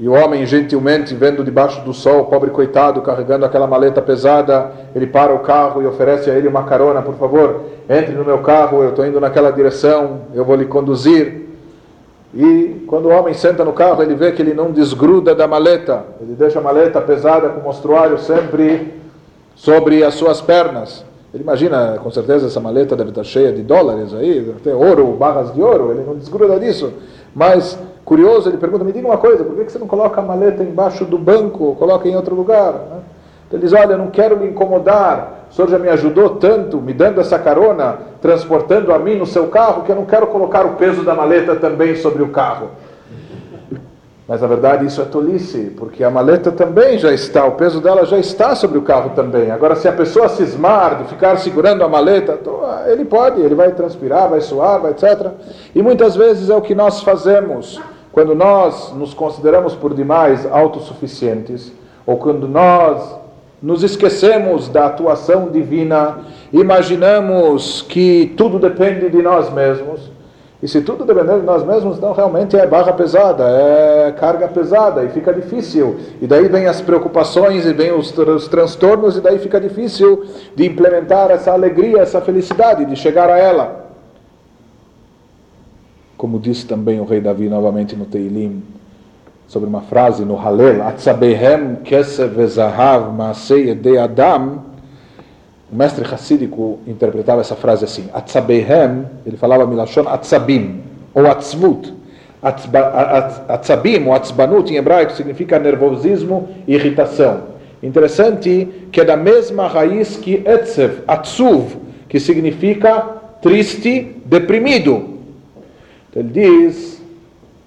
e o homem, gentilmente, vendo debaixo do sol, o pobre coitado, carregando aquela maleta pesada, ele para o carro e oferece a ele uma carona, por favor, entre no meu carro, eu estou indo naquela direção, eu vou lhe conduzir. E quando o homem senta no carro, ele vê que ele não desgruda da maleta, ele deixa a maleta pesada com o mostruário sempre sobre as suas pernas. Ele imagina, com certeza, essa maleta deve estar cheia de dólares aí, tem ouro, barras de ouro, ele não desgruda disso. Mas curioso, ele pergunta, me diga uma coisa, por que você não coloca a maleta embaixo do banco, coloca em outro lugar? Né? Então ele diz, olha, não quero lhe incomodar, o senhor já me ajudou tanto, me dando essa carona, transportando a mim no seu carro, que eu não quero colocar o peso da maleta também sobre o carro. Mas na verdade isso é tolice, porque a maleta também já está, o peso dela já está sobre o carro também. Agora, se a pessoa cismar de ficar segurando a maleta, ele pode, ele vai transpirar, vai suar, vai etc. E muitas vezes é o que nós fazemos quando nós nos consideramos por demais autossuficientes, ou quando nós nos esquecemos da atuação divina, imaginamos que tudo depende de nós mesmos. E se tudo depender de nós mesmos, então realmente é barra pesada, é carga pesada e fica difícil. E daí vem as preocupações e vem os, os transtornos e daí fica difícil de implementar essa alegria, essa felicidade, de chegar a ela. Como disse também o rei Davi novamente no Teilim, sobre uma frase no Halel, Atzabehem kesev vezahav maasei de Adam, o mestre Hassídico interpretava essa frase assim: Atzabeihem, ele falava milashon atzabim, ou atzvut. Atzabim ou atzbanut em hebraico significa nervosismo e irritação. Interessante que é da mesma raiz que etzev, atzuv, que significa triste, deprimido. Então ele diz,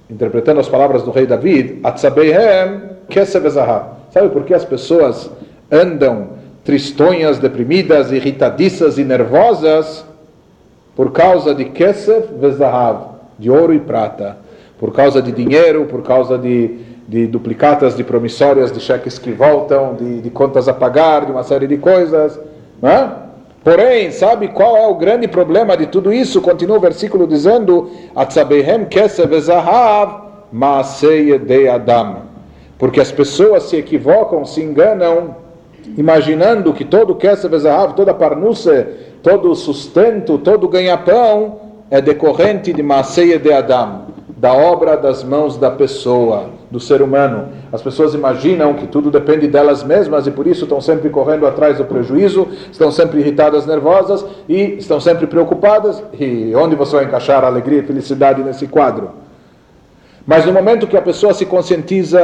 interpretando as palavras do rei David, Atzabeihem kesev Sabe por que as pessoas andam tristonhas, deprimidas, irritadiças e nervosas por causa de kesef vezahav, de ouro e prata, por causa de dinheiro, por causa de, de duplicatas, de promissórias, de cheques que voltam, de, de contas a pagar, de uma série de coisas. Não Porém, sabe qual é o grande problema de tudo isso? Continua o versículo dizendo: Atzabehem kesef vezahav maasei de Adam. Porque as pessoas se equivocam, se enganam imaginando que todo Kesef Zahav, toda parnusse, todo sustento, todo ganha-pão é decorrente de Maaseia de Adam, da obra das mãos da pessoa, do ser humano. As pessoas imaginam que tudo depende delas mesmas e por isso estão sempre correndo atrás do prejuízo, estão sempre irritadas, nervosas e estão sempre preocupadas. E onde você vai encaixar a alegria e felicidade nesse quadro? Mas no momento que a pessoa se conscientiza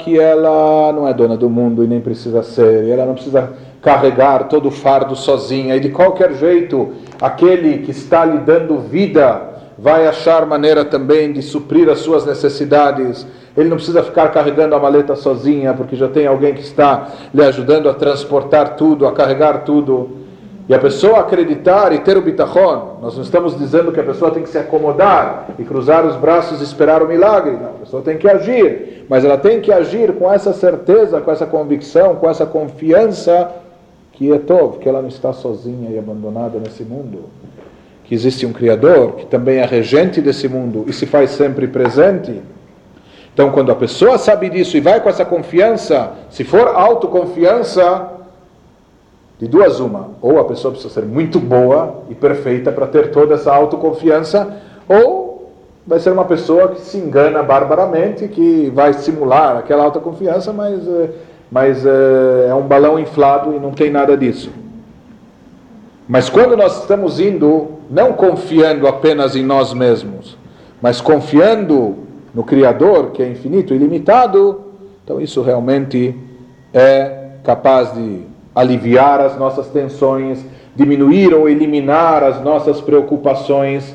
que ela não é dona do mundo e nem precisa ser, e ela não precisa carregar todo o fardo sozinha, e de qualquer jeito, aquele que está lhe dando vida vai achar maneira também de suprir as suas necessidades. Ele não precisa ficar carregando a maleta sozinha, porque já tem alguém que está lhe ajudando a transportar tudo, a carregar tudo. E a pessoa acreditar e ter o bitachon, nós não estamos dizendo que a pessoa tem que se acomodar e cruzar os braços e esperar o milagre. Não, a pessoa tem que agir, mas ela tem que agir com essa certeza, com essa convicção, com essa confiança que é tov, que ela não está sozinha e abandonada nesse mundo. Que existe um Criador que também é regente desse mundo e se faz sempre presente. Então, quando a pessoa sabe disso e vai com essa confiança, se for autoconfiança, de duas uma, ou a pessoa precisa ser muito boa e perfeita para ter toda essa autoconfiança, ou vai ser uma pessoa que se engana barbaramente, que vai simular aquela autoconfiança, mas, eh, mas é, é um balão inflado e não tem nada disso. Mas quando nós estamos indo, não confiando apenas em nós mesmos, mas confiando no Criador, que é infinito e ilimitado, então isso realmente é capaz de aliviar as nossas tensões, diminuir ou eliminar as nossas preocupações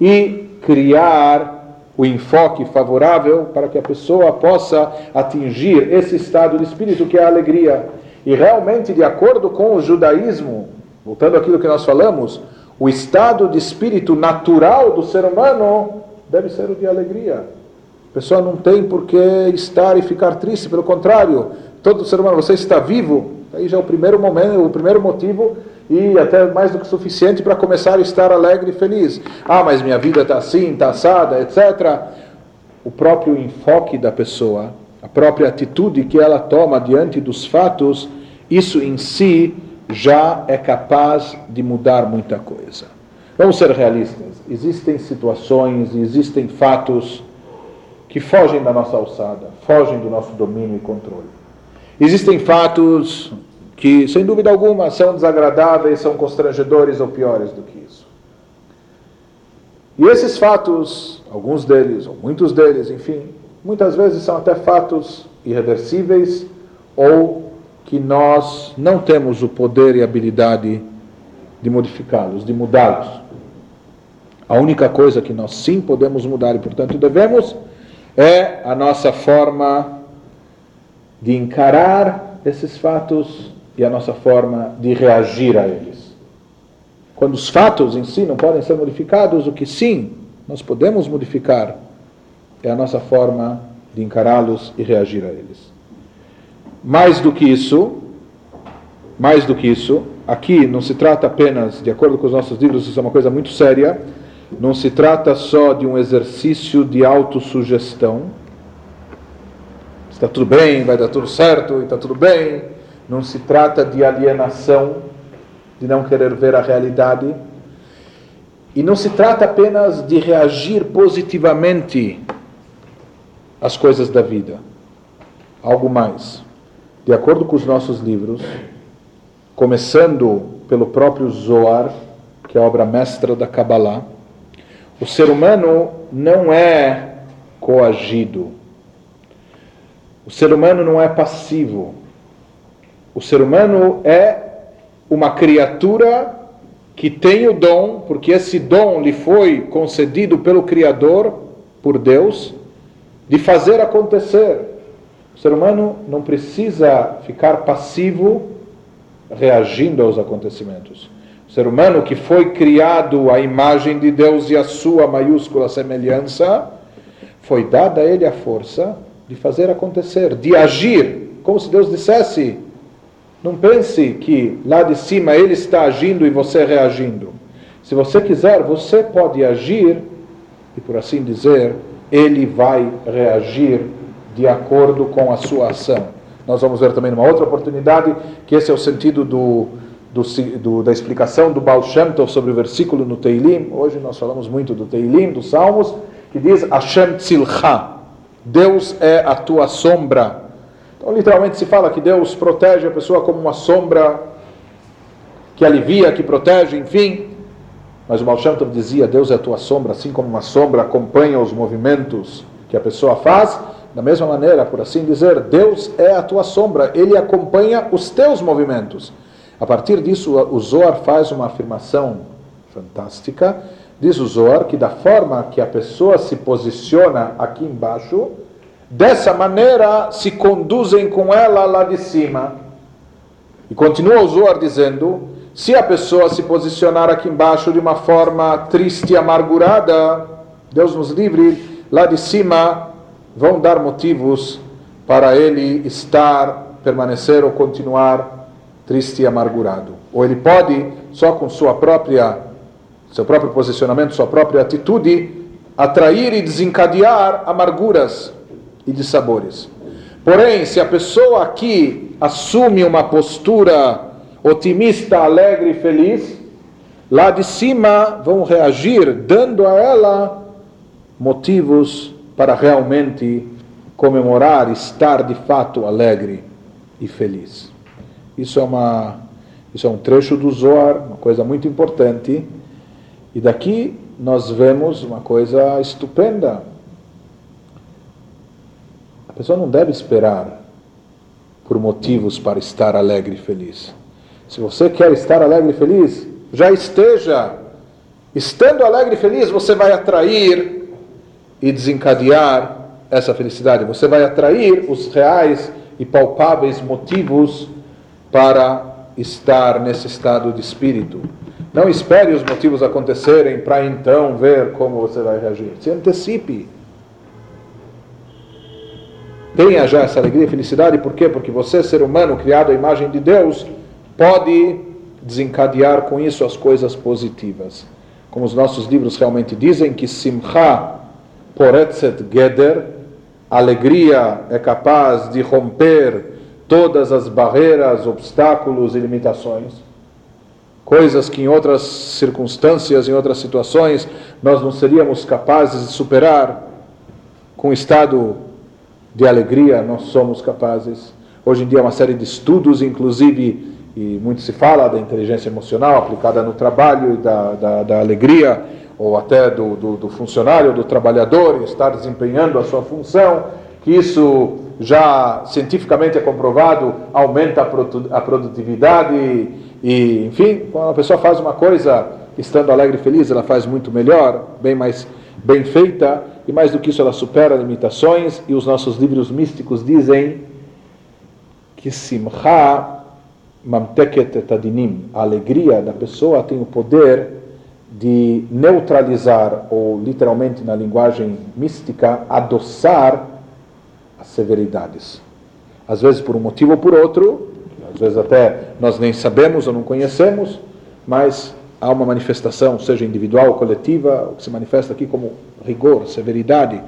e criar o enfoque favorável para que a pessoa possa atingir esse estado de espírito que é a alegria. E realmente, de acordo com o judaísmo, voltando àquilo que nós falamos, o estado de espírito natural do ser humano deve ser o de alegria. A pessoa não tem por que estar e ficar triste, pelo contrário, todo ser humano, você está vivo, Aí já é o primeiro momento, o primeiro motivo e até mais do que suficiente para começar a estar alegre e feliz. Ah, mas minha vida está assim, está assada, etc. O próprio enfoque da pessoa, a própria atitude que ela toma diante dos fatos, isso em si já é capaz de mudar muita coisa. Vamos ser realistas. Existem situações, existem fatos que fogem da nossa alçada, fogem do nosso domínio e controle. Existem fatos que, sem dúvida alguma, são desagradáveis, são constrangedores ou piores do que isso. E esses fatos, alguns deles, ou muitos deles, enfim, muitas vezes são até fatos irreversíveis ou que nós não temos o poder e habilidade de modificá-los, de mudá-los. A única coisa que nós sim podemos mudar e, portanto, devemos é a nossa forma de encarar esses fatos e a nossa forma de reagir a eles. Quando os fatos em si não podem ser modificados, o que sim nós podemos modificar é a nossa forma de encará-los e reagir a eles. Mais do que isso, mais do que isso, aqui não se trata apenas, de acordo com os nossos livros, isso é uma coisa muito séria, não se trata só de um exercício de autossugestão. Está tudo bem, vai dar tudo certo, está tudo bem. Não se trata de alienação, de não querer ver a realidade. E não se trata apenas de reagir positivamente às coisas da vida. Algo mais. De acordo com os nossos livros, começando pelo próprio Zohar, que é a obra mestra da Kabbalah, o ser humano não é coagido. O ser humano não é passivo. O ser humano é uma criatura que tem o dom, porque esse dom lhe foi concedido pelo Criador, por Deus, de fazer acontecer. O ser humano não precisa ficar passivo reagindo aos acontecimentos. O ser humano que foi criado à imagem de Deus e a sua maiúscula semelhança, foi dada a ele a força de fazer acontecer, de agir, como se Deus dissesse: não pense que lá de cima ele está agindo e você reagindo. Se você quiser, você pode agir e, por assim dizer, ele vai reagir de acordo com a sua ação. Nós vamos ver também numa outra oportunidade que esse é o sentido do do, do, da explicação do Baal Shem Tov sobre o versículo no Teilim. Hoje nós falamos muito do Teilim, dos Salmos, que diz Hashem Tzilcha. Deus é a tua sombra. Então, literalmente se fala que Deus protege a pessoa como uma sombra que alivia, que protege, enfim. Mas o Tov dizia: Deus é a tua sombra, assim como uma sombra acompanha os movimentos que a pessoa faz. Da mesma maneira, por assim dizer, Deus é a tua sombra, ele acompanha os teus movimentos. A partir disso, o Zohar faz uma afirmação fantástica. Diz o Zohar que da forma que a pessoa se posiciona aqui embaixo, dessa maneira se conduzem com ela lá de cima. E continua o Zohar dizendo: se a pessoa se posicionar aqui embaixo de uma forma triste e amargurada, Deus nos livre, lá de cima vão dar motivos para ele estar, permanecer ou continuar triste e amargurado. Ou ele pode, só com sua própria, seu próprio posicionamento, sua própria atitude, atrair e desencadear amarguras e dissabores. Porém, se a pessoa aqui assume uma postura otimista, alegre e feliz, lá de cima vão reagir, dando a ela motivos para realmente comemorar, estar de fato alegre e feliz. Isso é, uma, isso é um trecho do Zohar, uma coisa muito importante. E daqui nós vemos uma coisa estupenda. A pessoa não deve esperar por motivos para estar alegre e feliz. Se você quer estar alegre e feliz, já esteja. Estando alegre e feliz, você vai atrair e desencadear essa felicidade. Você vai atrair os reais e palpáveis motivos para estar nesse estado de espírito. Não espere os motivos acontecerem para então ver como você vai reagir. Se antecipe. Tenha já essa alegria e felicidade, por quê? Porque você, ser humano, criado à imagem de Deus, pode desencadear com isso as coisas positivas. Como os nossos livros realmente dizem, que Simcha Poretzet Geder, alegria é capaz de romper todas as barreiras, obstáculos e limitações, coisas que em outras circunstâncias, em outras situações, nós não seríamos capazes de superar, com estado de alegria nós somos capazes. Hoje em dia, uma série de estudos, inclusive, e muito se fala da inteligência emocional aplicada no trabalho da, da, da alegria, ou até do, do, do funcionário, do trabalhador, estar desempenhando a sua função, que isso já cientificamente é comprovado, aumenta a produtividade e, enfim, quando a pessoa faz uma coisa estando alegre e feliz, ela faz muito melhor, bem mais bem feita, e mais do que isso, ela supera limitações, e os nossos livros místicos dizem que Simcha mamteket etadinim, a alegria da pessoa tem o poder de neutralizar, ou literalmente na linguagem mística, adoçar as severidades. Às vezes por um motivo ou por outro, às vezes até nós nem sabemos ou não conhecemos, mas há uma manifestação, seja individual ou coletiva, que se manifesta aqui como rigor, severidade,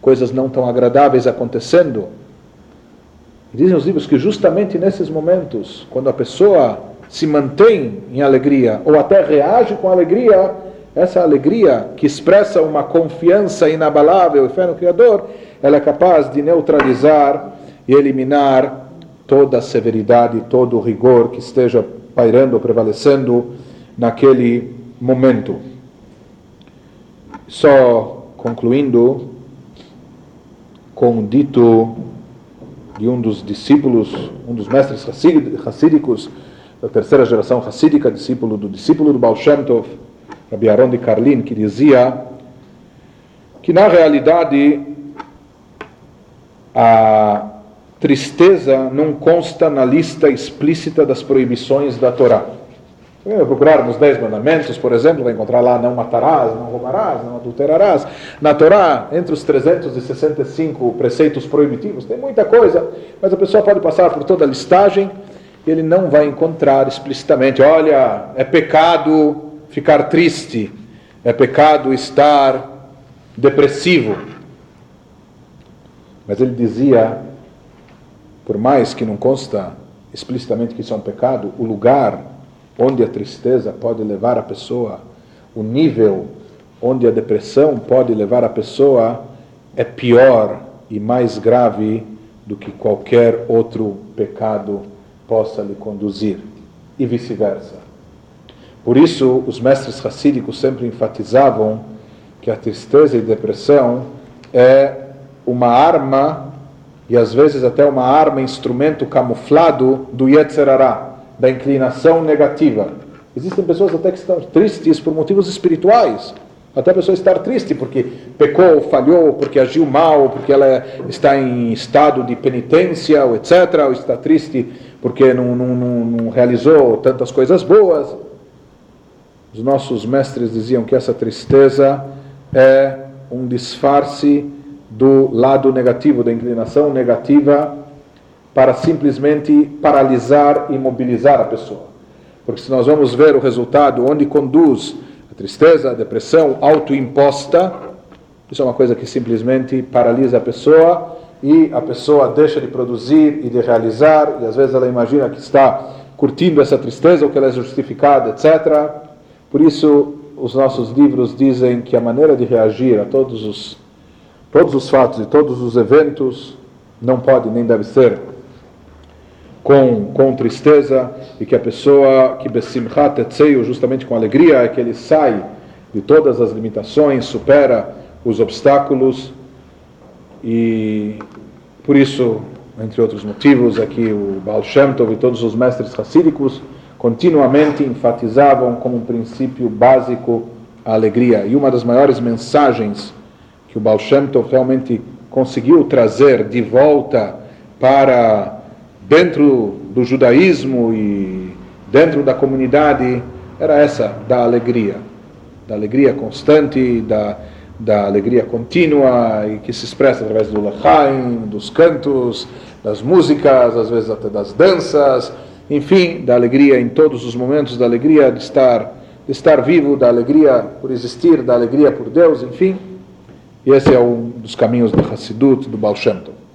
coisas não tão agradáveis acontecendo. Dizem os livros que justamente nesses momentos, quando a pessoa se mantém em alegria ou até reage com alegria, essa alegria que expressa uma confiança inabalável e fé no Criador, ela é capaz de neutralizar e eliminar toda a severidade, todo o rigor que esteja pairando, prevalecendo naquele momento. Só concluindo com um dito de um dos discípulos, um dos mestres racídicos da terceira geração racídica, discípulo do discípulo do Baal Shem Tov, Rabbi Aaron de Karlin, que dizia que na realidade a tristeza não consta na lista explícita das proibições da Torá. Se procurar nos Dez Mandamentos, por exemplo, vai encontrar lá não matarás, não roubarás, não adulterarás. Na Torá, entre os 365 preceitos proibitivos, tem muita coisa, mas a pessoa pode passar por toda a listagem e ele não vai encontrar explicitamente: olha, é pecado ficar triste, é pecado estar depressivo. Mas ele dizia, por mais que não consta explicitamente que isso é um pecado, o lugar onde a tristeza pode levar a pessoa, o nível onde a depressão pode levar a pessoa é pior e mais grave do que qualquer outro pecado possa lhe conduzir, e vice-versa. Por isso, os mestres racídicos sempre enfatizavam que a tristeza e depressão é uma arma, e às vezes até uma arma, instrumento camuflado do Yetzerará, da inclinação negativa. Existem pessoas até que estão tristes por motivos espirituais. Até a pessoa estar triste porque pecou, falhou, porque agiu mal, porque ela está em estado de penitência, ou etc. Ou está triste porque não, não, não, realizou tantas coisas boas. Os nossos mestres diziam que essa tristeza é um disfarce do lado negativo, da inclinação negativa para simplesmente paralisar e imobilizar a pessoa. Porque se nós vamos ver o resultado onde conduz a tristeza, a depressão autoimposta, isso é uma coisa que simplesmente paralisa a pessoa e a pessoa deixa de produzir e de realizar, e às vezes ela imagina que está curtindo essa tristeza ou que ela é justificada, etc. Por isso, os nossos livros dizem que a maneira de reagir a todos os, todos os fatos e todos os eventos não pode nem deve ser com, com tristeza e que a pessoa que besimchat etzeio, justamente com alegria, é que ele sai de todas as limitações, supera os obstáculos e por isso, entre outros motivos, é o Baal Shem Tov e todos os mestres racídicos continuamente enfatizavam como um princípio básico a alegria. E uma das maiores mensagens que o Baal Shem Tov realmente conseguiu trazer de volta para dentro do judaísmo e dentro da comunidade era essa da alegria, da alegria constante, da, da alegria contínua e que se expressa através do lachaim, dos cantos, das músicas, às vezes até das danças, enfim, da alegria em todos os momentos, da alegria de estar de estar vivo, da alegria por existir, da alegria por Deus, enfim. E esse é um dos caminhos do Hassidut, do Baal Shem Tov.